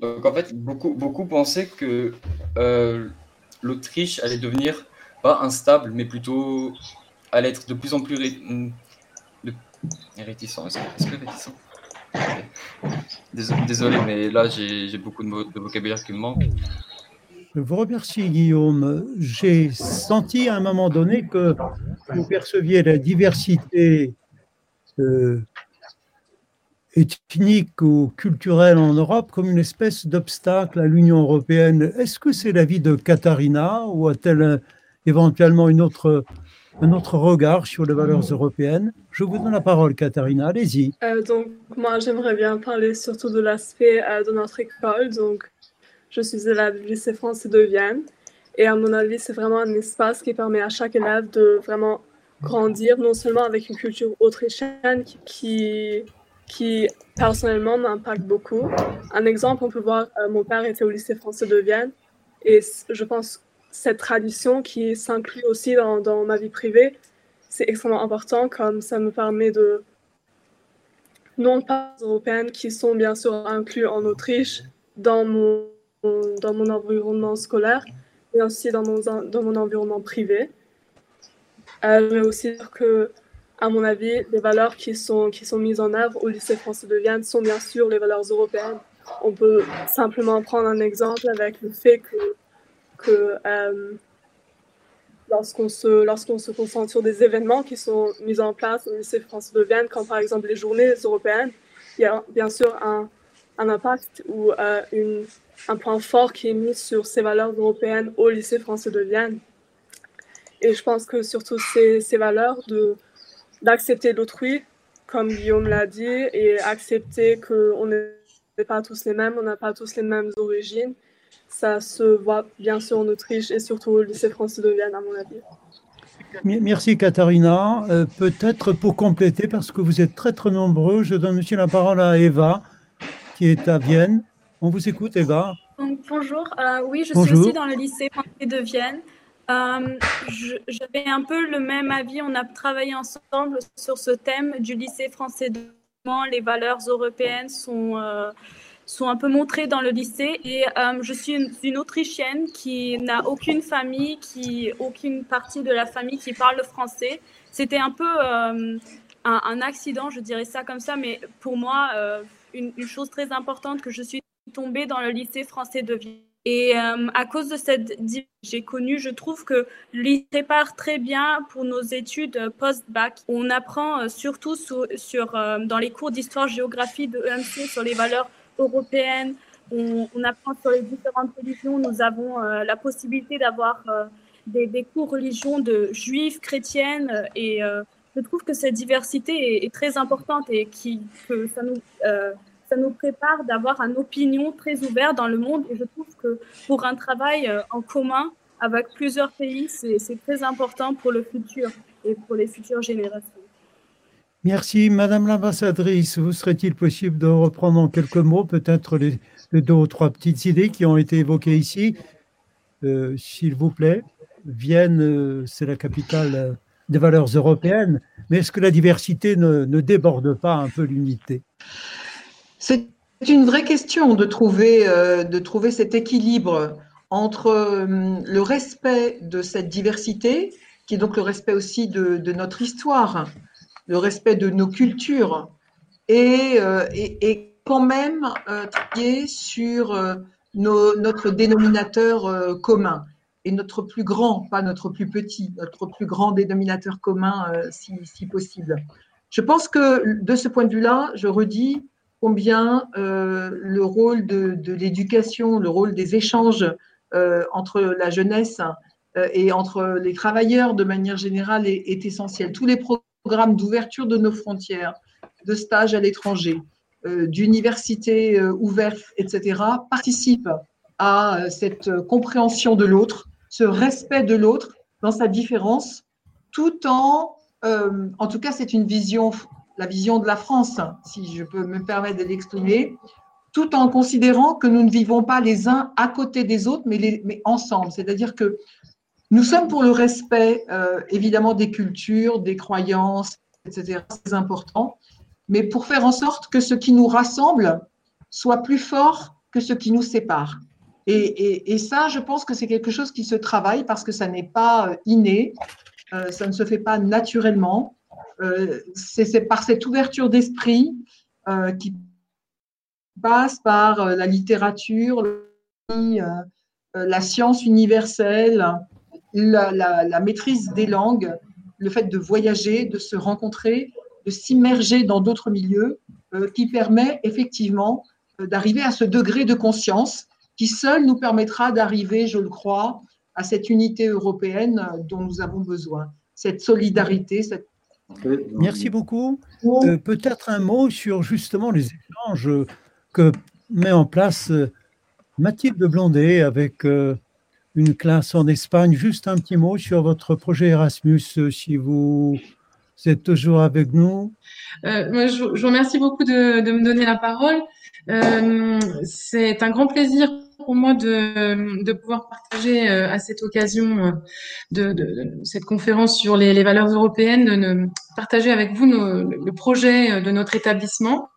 Donc en fait, beaucoup, beaucoup pensaient que euh, l'Autriche allait devenir pas instable, mais plutôt allait être de plus en plus ré... de... réticent. Est-ce que, réticent? Désolé, mais là j'ai beaucoup de, de vocabulaire qui me manque. Je vous remercie, Guillaume. J'ai senti à un moment donné que vous perceviez la diversité euh, ethnique ou culturelle en Europe comme une espèce d'obstacle à l'Union européenne. Est-ce que c'est l'avis de Katharina ou a-t-elle euh, éventuellement une autre, un autre regard sur les valeurs européennes? Je vous donne la parole, Katharina. Allez-y. Euh, donc, moi, j'aimerais bien parler surtout de l'aspect de notre école. Donc, je suis élève du lycée français de Vienne. Et à mon avis, c'est vraiment un espace qui permet à chaque élève de vraiment grandir, non seulement avec une culture autrichienne qui, qui personnellement m'impacte beaucoup. Un exemple, on peut voir, euh, mon père était au lycée français de Vienne. Et je pense cette tradition qui s'inclut aussi dans, dans, ma vie privée, c'est extrêmement important, comme ça me permet de non pas européennes qui sont bien sûr inclus en Autriche dans mon dans mon environnement scolaire et aussi dans mon, dans mon environnement privé. Euh, je vais aussi dire que, à mon avis, les valeurs qui sont, qui sont mises en œuvre au lycée français de Vienne sont bien sûr les valeurs européennes. On peut simplement prendre un exemple avec le fait que, que euh, lorsqu'on se, lorsqu'on se concentre sur des événements qui sont mis en place au lycée français de Vienne, comme par exemple les journées européennes, il y a bien sûr un, un impact ou une, un point fort qui est mis sur ces valeurs européennes au lycée français de Vienne. Et je pense que surtout ces, ces valeurs d'accepter l'autrui, comme Guillaume l'a dit, et accepter qu'on n'est pas tous les mêmes, on n'a pas tous les mêmes origines, ça se voit bien sûr en Autriche et surtout au lycée français de Vienne, à mon avis. Merci Katharina. Euh, peut-être pour compléter, parce que vous êtes très très nombreux, je donne aussi la parole à Eva, qui est à Vienne. On vous écoute, Eva. bonjour, euh, oui, je suis aussi dans le lycée de Vienne. Euh, j'avais un peu le même avis. On a travaillé ensemble sur ce thème du lycée français de les valeurs européennes sont, euh, sont un peu montrées dans le lycée. Et euh, je suis une, Autrichienne qui n'a aucune famille, qui, aucune partie de la famille qui parle le français. C'était un peu un, un, accident, je dirais ça comme ça, mais pour moi, une, chose très importante que je suis tombée dans le lycée français de Vienne et euh, à cause de cette j'ai connu, je trouve que l'IS prépare très bien pour nos études post-bac. On apprend euh, surtout sur, euh, dans les cours d'histoire-géographie de EMC sur les valeurs européennes. On, apprend sur les différentes religions. Nous avons la possibilité d'avoir des, cours religions de juifs, chrétiennes. Et je trouve que cette diversité est, est très importante et qui, que ça nous ça nous prépare d'avoir une opinion très ouverte dans le monde. Et je trouve que pour un travail euh, en commun avec plusieurs pays, c'est très important pour le futur et pour les futures générations. Merci. Madame l'ambassadrice, vous serait-il possible de reprendre en quelques mots peut-être les, deux ou trois petites idées qui ont été évoquées ici? Euh, S'il vous plaît. Vienne, euh, c'est la capitale des valeurs européennes, mais est-ce que la diversité ne, ne déborde pas un peu l'unité? C'est une vraie question de trouver, euh, de trouver cet équilibre entre euh, le respect de cette diversité, qui est donc le respect aussi de, notre histoire, le respect de nos cultures, et, euh, quand même travailler sur notre dénominateur commun et notre plus grand, pas notre plus petit, notre plus grand dénominateur commun si possible. Je pense que de ce point de vue-là, je redis, combien euh, le rôle de, l'éducation, le rôle des échanges euh, entre la jeunesse euh, et entre les travailleurs de manière générale est, essentiel. Tous les programmes d'ouverture de nos frontières, de stages à l'étranger, d'universités ouvertes, etc., participent à cette compréhension de l'autre, ce respect de l'autre dans sa différence, tout en, en tout cas, c'est une vision la vision de la France, si je peux me permettre de l'exprimer, tout en considérant que nous ne vivons pas les uns à côté des autres, mais, ensemble. C'est-à-dire que nous sommes pour le respect, euh, évidemment, des cultures, des croyances, etc. C'est important, mais pour faire en sorte que ce qui nous rassemble soit plus fort que ce qui nous sépare. Et, et, ça, je pense que c'est quelque chose qui se travaille parce que ça n'est pas euh, inné, euh, ça ne se fait pas naturellement. Euh, c'est par cette ouverture d'esprit euh, qui passe par euh, la littérature, la science universelle, la, maîtrise des langues, le fait de voyager, de se rencontrer, de s'immerger dans d'autres milieux, qui permet effectivement d'arriver à ce degré de conscience qui seul nous permettra d'arriver, je le crois, à cette unité européenne dont nous avons besoin, cette solidarité, cette Merci beaucoup. Euh, peut-être un mot sur justement les échanges que met en place euh, Mathilde Blondet avec euh, une classe en Espagne. Juste un petit mot sur votre projet Erasmus, si vous êtes toujours avec nous. moi, je, vous remercie beaucoup de, de, me donner la parole. C'est un grand plaisir pour moi de, pouvoir partager euh, à cette occasion euh, de, cette conférence sur les, valeurs européennes, de, partager avec vous le projet euh, de notre établissement.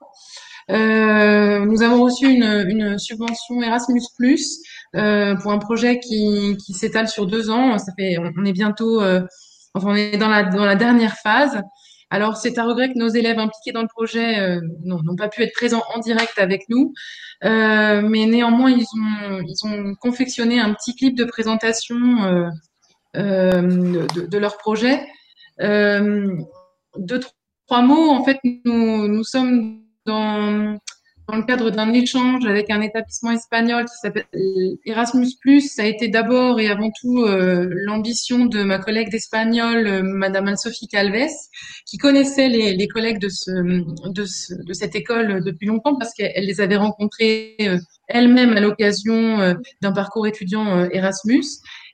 Nous avons reçu une, subvention Erasmus pour un projet qui, s'étale sur deux ans. Ça fait, on est bientôt, on est dans la, dans la dernière phase. Alors, c'est à regret que nos élèves impliqués dans le projet n'ont pas pu être présents en direct avec nous, euh, mais néanmoins, ils ont, ils ont confectionné un petit clip de présentation euh, de, de, leur projet. deux, trois mots, en fait, nous, nous sommes dans, dans le cadre d'un échange avec un établissement espagnol qui s'appelle Erasmus+. Ça a été d'abord et avant tout euh, l'ambition de ma collègue d'espagnol, euh, Madame Anne-Sophie Calves, qui connaissait les, collègues de, ce, de, ce, de, cette école depuis longtemps parce qu'elle les avait rencontrés euh, elle-même à l'occasion d'un parcours étudiant Erasmus.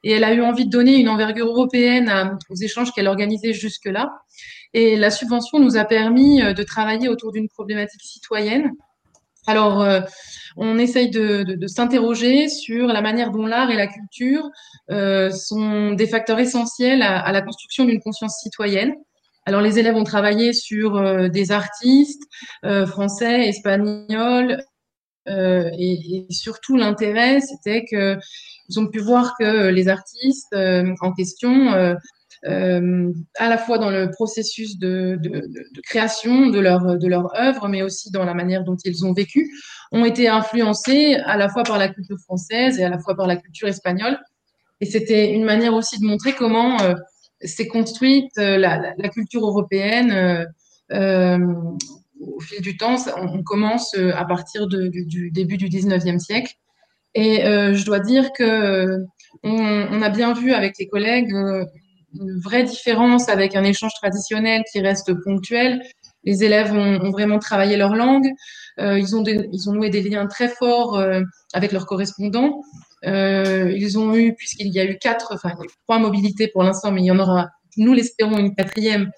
Et elle a eu envie de donner une envergure européenne aux échanges qu'elle organisait jusque-là. Et la subvention nous a permis de travailler autour d'une problématique citoyenne alors, euh, on essaye de, s'interroger sur la manière dont l'art et la culture euh, sont des facteurs essentiels à, la construction d'une conscience citoyenne. Alors, les élèves ont travaillé sur euh, des artistes français, espagnols, et, et, surtout l'intérêt, c'était que ils ont pu voir que les artistes en question euh, à la fois dans le processus de, création de leur, de leur œuvre, mais aussi dans la manière dont ils ont vécu, ont été influencés à la fois par la culture française et à la fois par la culture espagnole. Et c'était une manière aussi de montrer comment euh, s'est construite euh, la, culture européenne au fil du temps. On, commence à partir du, début du 19e siècle. Et je dois dire que on, on, a bien vu avec les collègues une vraie différence avec un échange traditionnel qui reste ponctuel. Les élèves ont, vraiment travaillé leur langue. Euh, ils, ont noué des liens très forts euh, avec leurs correspondants. Euh, ils ont eu, puisqu'il y a eu quatre, enfin trois mobilités pour l'instant, mais il y en aura, nous l'espérons, une quatrième.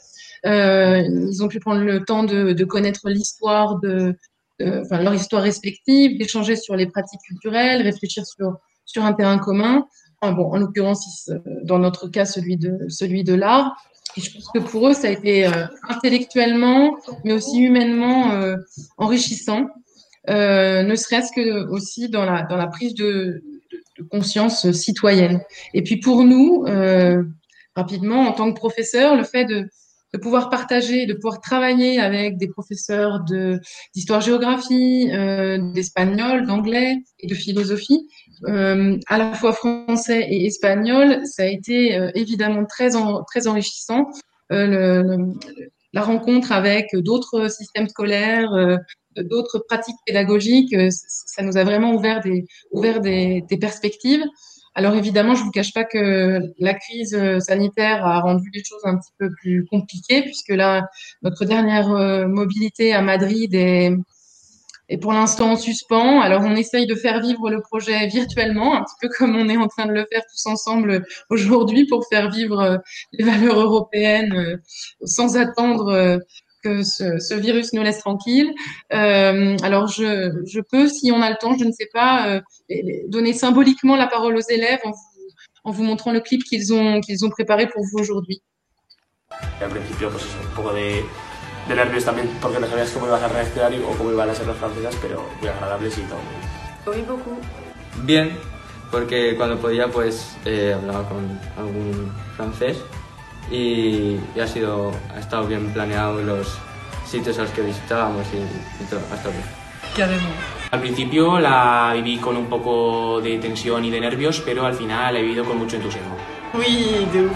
Ils ont pu prendre le temps de, connaître l'histoire de, leur histoire respective, d'échanger sur les pratiques culturelles, réfléchir sur un terrain commun. En l'occurrence, dans notre cas, celui de, celui de l'art. Et je pense que pour eux, ça a été euh, intellectuellement, mais aussi humainement euh, enrichissant, euh, ne serait-ce que aussi dans la, dans la prise de, de, conscience citoyenne. Et puis pour nous, rapidement, en tant que professeur, le fait de, de pouvoir partager, de pouvoir travailler avec des professeurs d'histoire-géographie, euh, d'espagnol, d'anglais et de philosophie, euh, à la fois français et espagnol, ça a été euh, évidemment très, en, très enrichissant. Euh, le, le, la rencontre avec d'autres systèmes scolaires, euh, d'autres pratiques pédagogiques, euh, ça nous a vraiment ouvert des, ouvert des, des perspectives. Alors évidemment, je ne vous cache pas que la crise sanitaire a rendu les choses un petit peu plus compliquées, puisque là, notre dernière mobilité à Madrid est, pour l'instant en suspens. Alors, on essaye de faire vivre le projet virtuellement, un petit peu comme on est en train de le faire tous ensemble aujourd'hui pour faire vivre euh, les valeurs européennes euh, sans attendre euh, que ce, ce, virus nous laisse tranquille. Euh, alors, je, je, peux, si on a le temps, je ne sais pas, euh, donner symboliquement la parole aux élèves en vous, en vous montrant le clip qu'ils ont, qu'ils ont préparé pour vous aujourd'hui. Al principio, pues eso, un poco de de nervios también porque no sabías cómo ibas a reaccionar o cómo iban a ser las francesas, pero muy agradables y todo. Oui, beaucoup. Bien, porque cuando podía pues eh, hablaba con algún francés y, y, ha sido ha estado bien planeado los sitios a los que visitábamos y, y todo, ha estado bien. Carrément. Al principio la viví con un poco de tensión y de nervios, pero al final la he vivido con mucho entusiasmo. Oui, de ouf.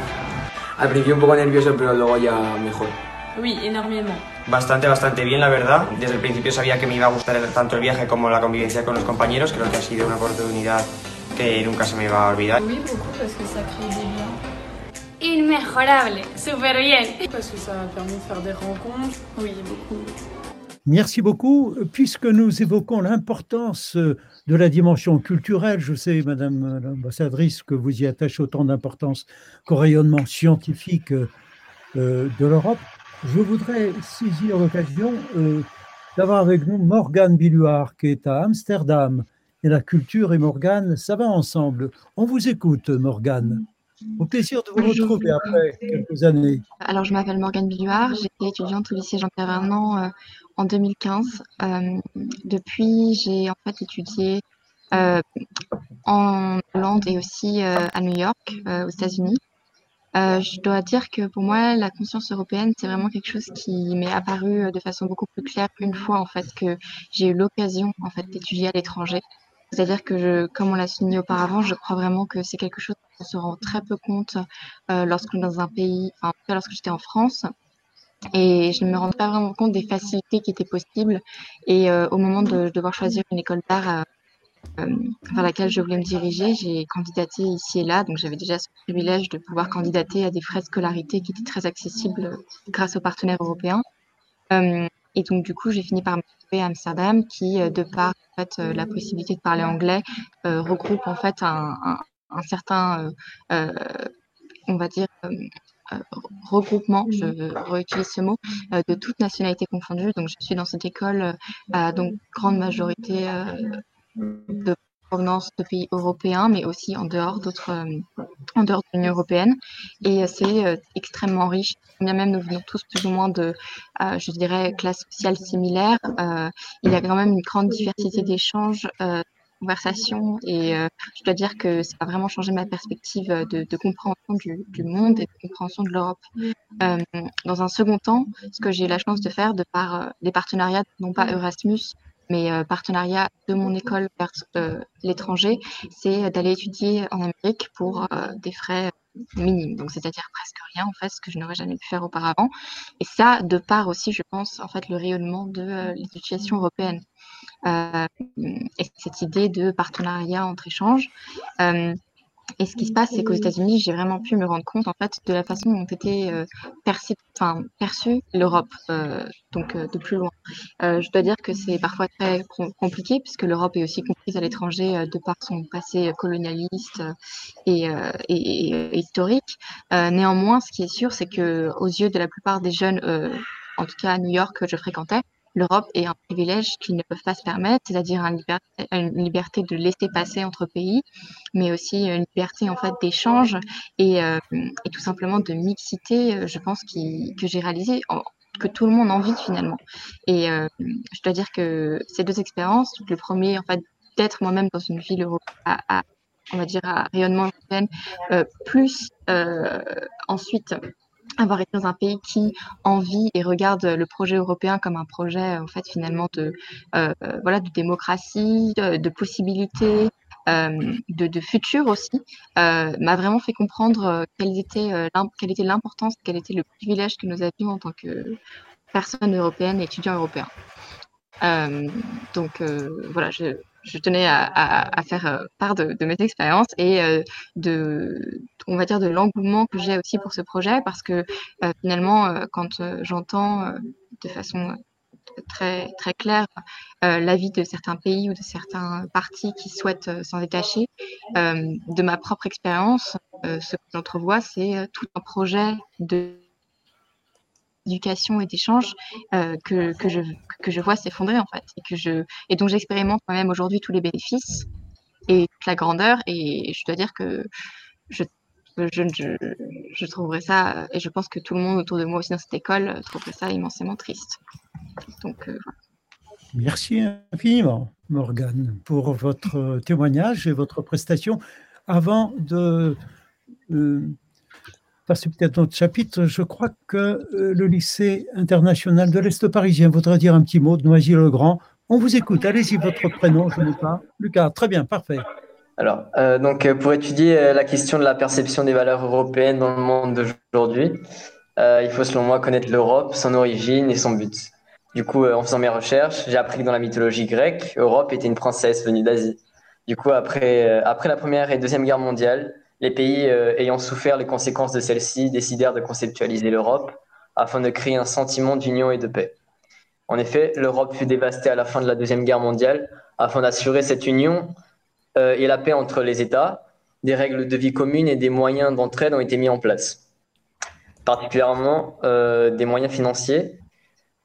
Al principio un poco nervioso, pero luego ya mejor. Oui, énormément. Bastante, bastante bien, la verdad. Desde el principio sabía que me iba a gustar tanto el viaje como la convivencia con los compañeros. Creo que ha sido una oportunidad que nunca se me va a olvidar. Oui, beaucoup, parce que ça crée des liens. Inmejorable, super bien. Parce que ça a permis de faire des rencontres. Oui, beaucoup. Merci beaucoup. Puisque nous évoquons l'importance de la dimension culturelle, je sais, Madame l'ambassadrice, que vous y attachez autant d'importance qu'au rayonnement scientifique euh, de l'Europe. Je voudrais saisir l'occasion euh, d'avoir avec nous Morgane Billuard, qui est à Amsterdam. Et la culture et Morgane, ça va ensemble. On vous écoute, Morgane. Au plaisir de vous retrouver après quelques années. Alors, je m'appelle Morgane Billuard, j'étais étudiante au lycée Jean-Pierre Vernant euh, en 2015. Euh, depuis, j'ai en fait étudié euh, en Hollande et aussi euh, à New York, aux États-Unis. Je dois dire que pour moi, la conscience européenne, c'est vraiment quelque chose qui m'est apparu de façon beaucoup plus claire une fois en fait que j'ai eu l'occasion en fait d'étudier à l'étranger. C'est-à-dire que, comme on l'a souligné auparavant, je crois vraiment que c'est quelque chose qu'on se rend très peu compte euh, lorsqu'on est dans un pays, enfin, lorsque j'étais en France. et je ne me rendais pas vraiment compte des facilités qui étaient possibles. Et au moment de, devoir choisir une école d'art vers laquelle je voulais me diriger, j'ai candidaté ici et là. Donc j'avais déjà ce privilège de pouvoir candidater à des frais de scolarité qui étaient très accessibles grâce aux partenaires européens. Et donc, du coup, j'ai fini par me Amsterdam, qui, euh, de par euh, la possibilité de parler anglais, euh, regroupe en fait un, certain, on va dire, regroupement, je réutilise ce mot, de toutes nationalités confondues. Donc, je suis dans cette école donc grande majorité de provenance de pays européens, mais aussi en dehors d'autres, euh, en dehors de l'Union européenne. Et euh, c'est euh, extrêmement riche. Bien même nous venons tous plus ou moins de, je dirais, classes sociales similaires. il y a quand même une grande diversité d'échanges. conversations et je dois dire que ça a vraiment changé ma perspective de, compréhension du, monde et de compréhension de l'Europe. dans un second temps, ce que j'ai eu la chance de faire de par des partenariats, non pas Erasmus, mes euh, partenariats de mon école vers euh, l'étranger, c'est d'aller étudier en Amérique pour euh, des frais minimes, donc c'est-à-dire presque rien en fait, ce que je n'aurais jamais pu faire auparavant. Et ça, de part aussi, je pense, en fait, le rayonnement de l'éducation européenne et cette idée de partenariat entre échanges. Et ce qui se passe, c'est qu'aux États-Unis, j'ai vraiment pu me rendre compte en fait de la façon dont était euh, perçue perçu l'Europe, euh, donc euh, de plus loin. je dois dire que c'est parfois très compliqué puisque l'Europe est aussi comprise à l'étranger de par son passé colonialiste et, et, historique. néanmoins, ce qui est sûr, c'est que aux yeux de la plupart des jeunes, en tout cas à New York que je fréquentais, l'Europe est un privilège qu'ils ne peuvent pas se permettre, c'est-à-dire une liberté, de laisser passer entre pays, mais aussi une liberté en fait d'échange et, euh, et, tout simplement de mixité, euh, je pense, qui, que j'ai réalisé, que tout le monde envie finalement. Et euh, je dois dire que ces deux expériences, le premier en fait d'être moi-même dans une ville européenne, à, on va dire à rayonnement européen, plus ensuite avoir été dans un pays qui envie et regarde le projet européen comme un projet en fait finalement de euh, voilà de démocratie, de, possibilités, euh, de, futur aussi, euh, m'a vraiment fait comprendre quelle était quelle était l'importance, quel était le privilège que nous avions en tant que personne européenne et étudiant européen. donc voilà, je, je tenais à, faire euh, part de, mes expériences et euh, de, on va dire, de l'engouement que j'ai aussi pour ce projet parce que euh, finalement, quand j'entends de façon très, très claire l'avis de certains pays ou de certains partis qui souhaitent s'en détacher, de ma propre expérience, ce que j'entrevois, c'est tout un projet de d'éducation et d'échange euh, que, que, je, que je vois s'effondrer en fait. Et, que je, et donc j'expérimente quand même aujourd'hui tous les bénéfices et toute la grandeur. Et je dois dire que je, je, je, je trouverais ça, et je pense que tout le monde autour de moi aussi dans cette école trouverait ça immensément triste. Donc euh, Merci infiniment, Morgane, pour votre témoignage et votre prestation. Avant de euh, c'est peut-être notre chapitre, je crois que euh, le lycée international de l'Est parisien voudrait dire un petit mot de Noisy-le-Grand. On vous écoute. Allez-y, votre prénom, je ne sais pas. Lucas, très bien, parfait. Alors, euh, donc, euh, pour étudier la question de la perception des valeurs européennes dans le monde d'aujourd'hui, il faut, selon moi, connaître l'Europe, son origine et son but. Du coup, en faisant mes recherches, j'ai appris que dans la mythologie grecque, Europe était une princesse venue d'Asie. Du coup, après, après la Première et Deuxième Guerre mondiale, les pays euh, ayant souffert les conséquences de celle-ci décidèrent de conceptualiser l'Europe afin de créer un sentiment d'union et de paix. En effet, l'Europe fut dévastée à la fin de la Deuxième Guerre mondiale afin d'assurer cette union euh, et la paix entre les États. Des règles de vie communes et des moyens d'entraide ont été mis en place, particulièrement euh, des moyens financiers.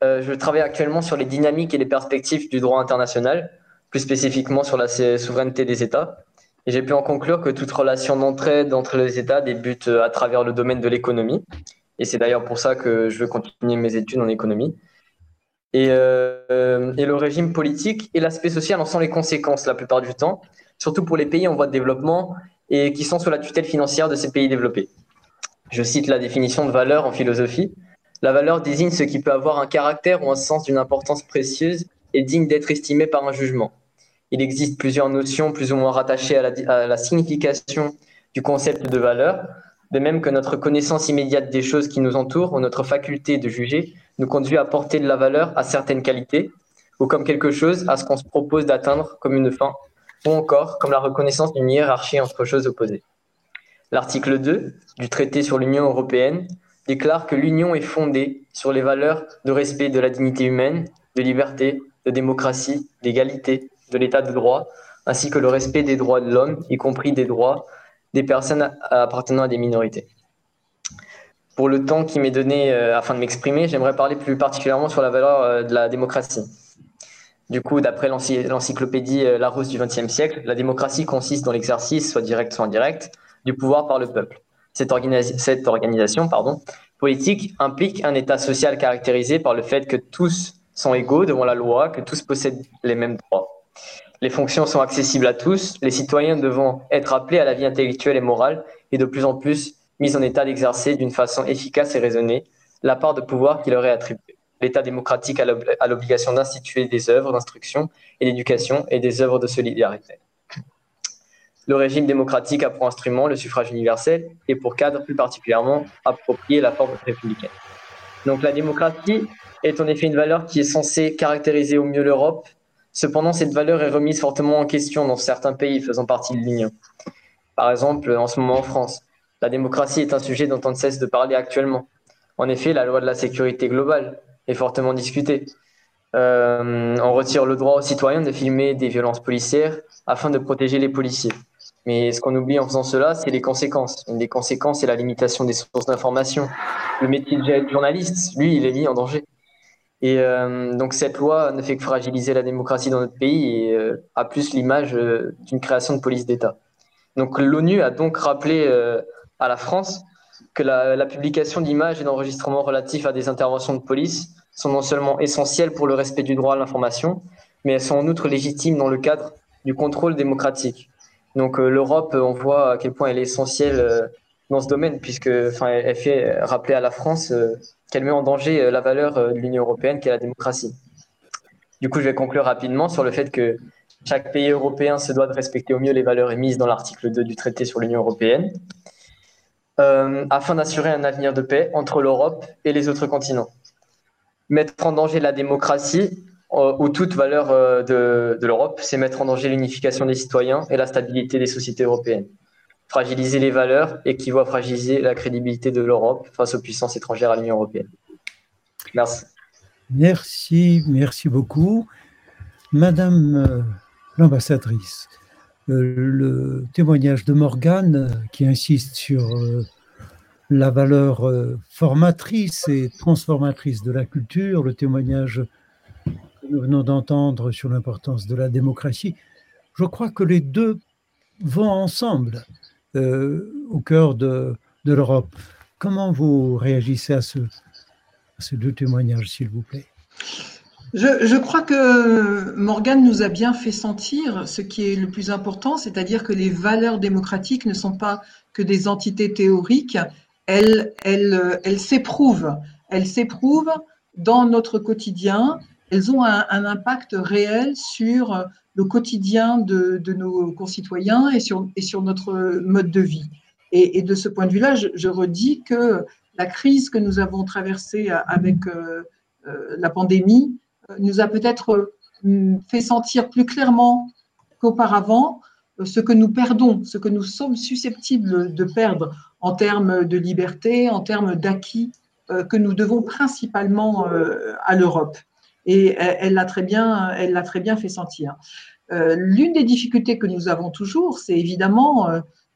je travaille actuellement sur les dynamiques et les perspectives du droit international, plus spécifiquement sur la souveraineté des États. Et j'ai pu en conclure que toute relation d'entraide entre les États débute euh, à travers le domaine de l'économie. Et c'est d'ailleurs pour ça que je veux continuer mes études en économie. Et, euh, et le régime politique et l'aspect social en sont les conséquences la plupart du temps, surtout pour les pays en voie de développement et qui sont sous la tutelle financière de ces pays développés. Je cite la définition de valeur en philosophie. La valeur désigne ce qui peut avoir un caractère ou un sens d'une importance précieuse et digne d'être estimé par un jugement. Il existe plusieurs notions plus ou moins rattachées à la, signification du concept de valeur. de même que notre connaissance immédiate des choses qui nous entourent ou notre faculté de juger nous conduit à porter de la valeur à certaines qualités ou comme quelque chose à ce qu'on se propose d'atteindre comme une fin, ou encore comme la reconnaissance d'une hiérarchie entre choses opposées. L'article 2 du traité sur l'Union européenne déclare que l'Union est fondée sur les valeurs de respect de la dignité humaine, de liberté, de démocratie, d'égalité, de l'état de droit, ainsi que le respect des droits de l'homme, y compris des droits des personnes appartenant à des minorités. Pour le temps qui m'est donné euh, afin de m'exprimer, j'aimerais parler plus particulièrement sur la valeur euh, de la démocratie. Du coup, d'après l'encyclopédie euh, Larousse du XXe siècle, la démocratie consiste dans l'exercice, soit direct soit indirect, du pouvoir par le peuple. Cette, cette organisation pardon, politique implique un État social caractérisé par le fait que tous sont égaux devant la loi, que tous possèdent les mêmes droits. Les fonctions sont accessibles à tous, les citoyens devant être appelés à la vie intellectuelle et morale et de plus en plus mis en état d'exercer d'une façon efficace et raisonnée la part de pouvoir qui leur est attribuée. L'État démocratique a l'obligation d'instituer des œuvres d'instruction et d'éducation et des œuvres de solidarité. Le régime démocratique a pour instrument le suffrage universel et pour cadre plus particulièrement approprié la forme républicaine. Donc la démocratie est en effet une valeur qui est censée caractériser au mieux l'Europe. Cependant, cette valeur est remise fortement en question dans certains pays faisant partie de l'Union. Par exemple, en ce moment en France, la démocratie est un sujet dont on ne cesse de parler actuellement. En effet, la loi de la sécurité globale est fortement discutée. Euh, on retire le droit aux citoyens de filmer des violences policières afin de protéger les policiers. Mais ce qu'on oublie en faisant cela, c'est les conséquences. Une des conséquences, c'est la limitation des sources d'information. Le métier de journaliste, lui, il est mis en danger. Et euh, donc cette loi ne fait que fragiliser la démocratie dans notre pays et euh, a plus l'image d'une création de police d'État. Donc l'ONU a donc rappelé à la France que la, publication d'images et d'enregistrements relatifs à des interventions de police sont non seulement essentielles pour le respect du droit à l'information, mais elles sont en outre légitimes dans le cadre du contrôle démocratique. Donc euh, l'Europe, on voit à quel point elle est essentielle euh, dans ce domaine, puisque enfin, elle fait rappeler à la France euh, qu'elle met en danger la valeur de l'Union européenne qu'est la démocratie. Du coup, je vais conclure rapidement sur le fait que chaque pays européen se doit de respecter au mieux les valeurs émises dans l'article 2 du traité sur l'Union européenne. Euh, afin d'assurer un avenir de paix entre l'Europe et les autres continents. Mettre en danger la démocratie euh, ou toute valeur euh, de l'Europe, c'est mettre en danger l'unification des citoyens et la stabilité des sociétés européennes. Fragiliser les valeurs équivaut à fragiliser la crédibilité de l'Europe face aux puissances étrangères à l'Union européenne. Merci. Merci, merci beaucoup. Madame l'ambassadrice, euh, le témoignage de Morgane euh, qui insiste sur euh, la valeur formatrice et transformatrice de la culture, le témoignage que nous venons d'entendre sur l'importance de la démocratie. Je crois que les deux vont ensemble au cœur de, l'Europe. Comment vous réagissez à, ce, ces deux témoignages, s'il vous plaît? Je, crois que Morgane nous a bien fait sentir ce qui est le plus important, c'est-à-dire que les valeurs démocratiques ne sont pas que des entités théoriques, elles s'éprouvent. Elles s'éprouvent dans notre quotidien, elles ont un, impact réel sur le quotidien de, nos concitoyens et sur, notre mode de vie. Et, de ce point de vue-là, je, redis que la crise que nous avons traversée avec euh, euh, la pandémie nous a peut-être euh, fait sentir plus clairement qu'auparavant euh, ce que nous perdons, ce que nous sommes susceptibles de perdre en termes de liberté, en termes d'acquis euh, que nous devons principalement à l'Europe. Et elle l'a très bien, elle l'a très bien fait sentir. L'une des difficultés que nous avons toujours, c'est évidemment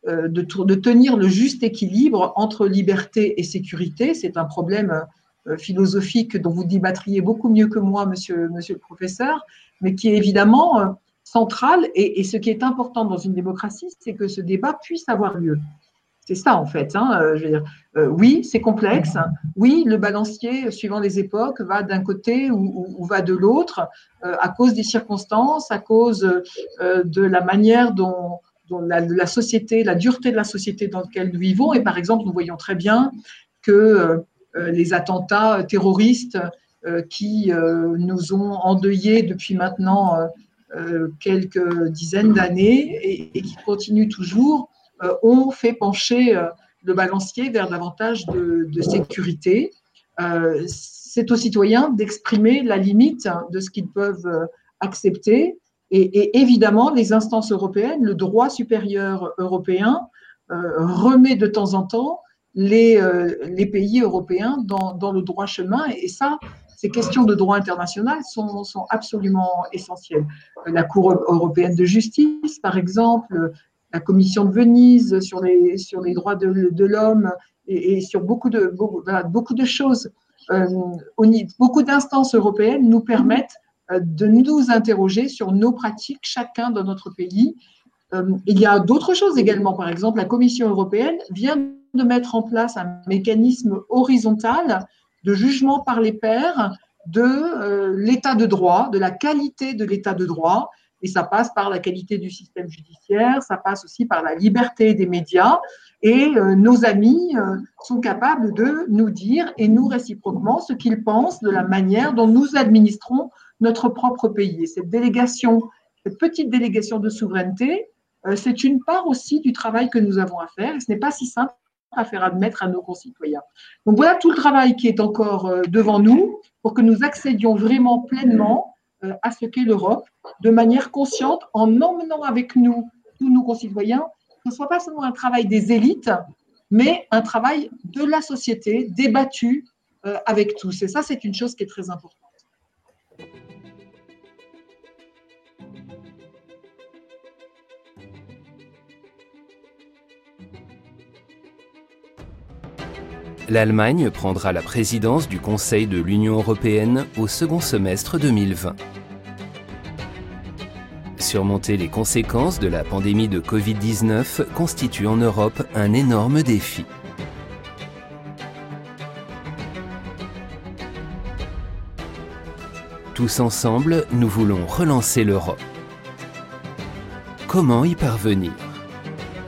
de, de, tenir le juste équilibre entre liberté et sécurité. C'est un problème euh, philosophique dont vous débattriez beaucoup mieux que moi, monsieur, le professeur, mais qui est évidemment euh, central. Et, ce qui est important dans une démocratie, c'est que ce débat puisse avoir lieu. C'est ça, en fait. Hein, euh, je veux dire, oui, c'est complexe. Oui, le balancier, suivant les époques, va d'un côté ou, va de l'autre, à cause des circonstances, à cause de la manière dont, la, société, la dureté de la société dans laquelle nous vivons. Et par exemple, nous voyons très bien que euh, les attentats terroristes euh, qui euh, nous ont endeuillés depuis maintenant quelques dizaines d'années et, qui continuent toujours, ont fait pencher le balancier vers davantage de, sécurité. Euh, c'est aux citoyens d'exprimer la limite de ce qu'ils peuvent euh, accepter. Et, évidemment, les instances européennes, le droit supérieur européen remet de temps en temps les, pays européens dans, le droit chemin. Et ça, ces questions de droit international sont absolument essentielles. La Cour européenne de justice, par exemple, la Commission de Venise sur les, droits de, l'homme et, sur beaucoup de, de choses. Euh, beaucoup d'instances européennes nous permettent euh, de nous interroger sur nos pratiques, chacun dans notre pays. Euh, il y a d'autres choses également. Par exemple, la Commission européenne vient de mettre en place un mécanisme horizontal de jugement par les pairs de l'état de droit, de la qualité de l'état de droit, et ça passe par la qualité du système judiciaire, ça passe aussi par la liberté des médias. Et euh, nos amis euh, sont capables de nous dire, et nous réciproquement, ce qu'ils pensent de la manière dont nous administrons notre propre pays. Et cette délégation, cette petite délégation de souveraineté, euh, c'est une part aussi du travail que nous avons à faire. Et ce n'est pas si simple à faire admettre à nos concitoyens. Donc voilà tout le travail qui est encore devant nous pour que nous accédions vraiment pleinement à ce qu'est l'Europe de manière consciente en emmenant avec nous tous nos concitoyens, que ce ne soit pas seulement un travail des élites, mais un travail de la société débattu euh, avec tous. Et ça, c'est une chose qui est très importante. l'Allemagne prendra la présidence du Conseil de l'Union européenne au second semestre 2020. Surmonter les conséquences de la pandémie de Covid-19 constitue en Europe un énorme défi. Tous ensemble, nous voulons relancer l'Europe. Comment y parvenir?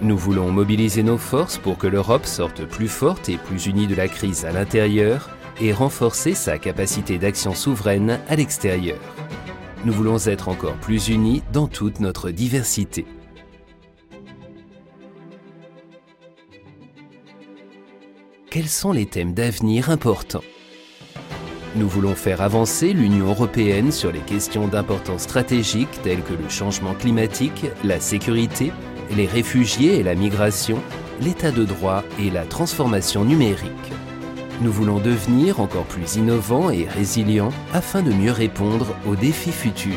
Nous voulons mobiliser nos forces pour que l'Europe sorte plus forte et plus unie de la crise à l'intérieur et renforcer sa capacité d'action souveraine à l'extérieur. Nous voulons être encore plus unis dans toute notre diversité. Quels sont les thèmes d'avenir importants? Nous voulons faire avancer l'Union européenne sur les questions d'importance stratégique telles que le changement climatique, la sécurité, les réfugiés et la migration, l'état de droit et la transformation numérique. Nous voulons devenir encore plus innovants et résilients afin de mieux répondre aux défis futurs.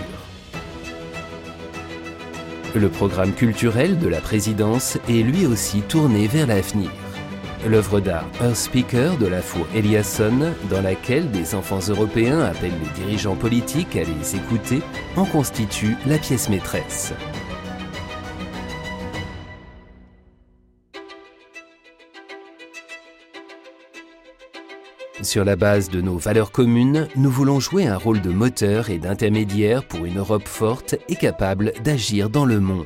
Le programme culturel de la présidence est lui aussi tourné vers l'avenir. L'œuvre d'art Earth Speaker de la Four Eliasson, dans laquelle des enfants européens appellent les dirigeants politiques à les écouter, en constitue la pièce maîtresse. Sur la base de nos valeurs communes, nous voulons jouer un rôle de moteur et d'intermédiaire pour une Europe forte et capable d'agir dans le monde.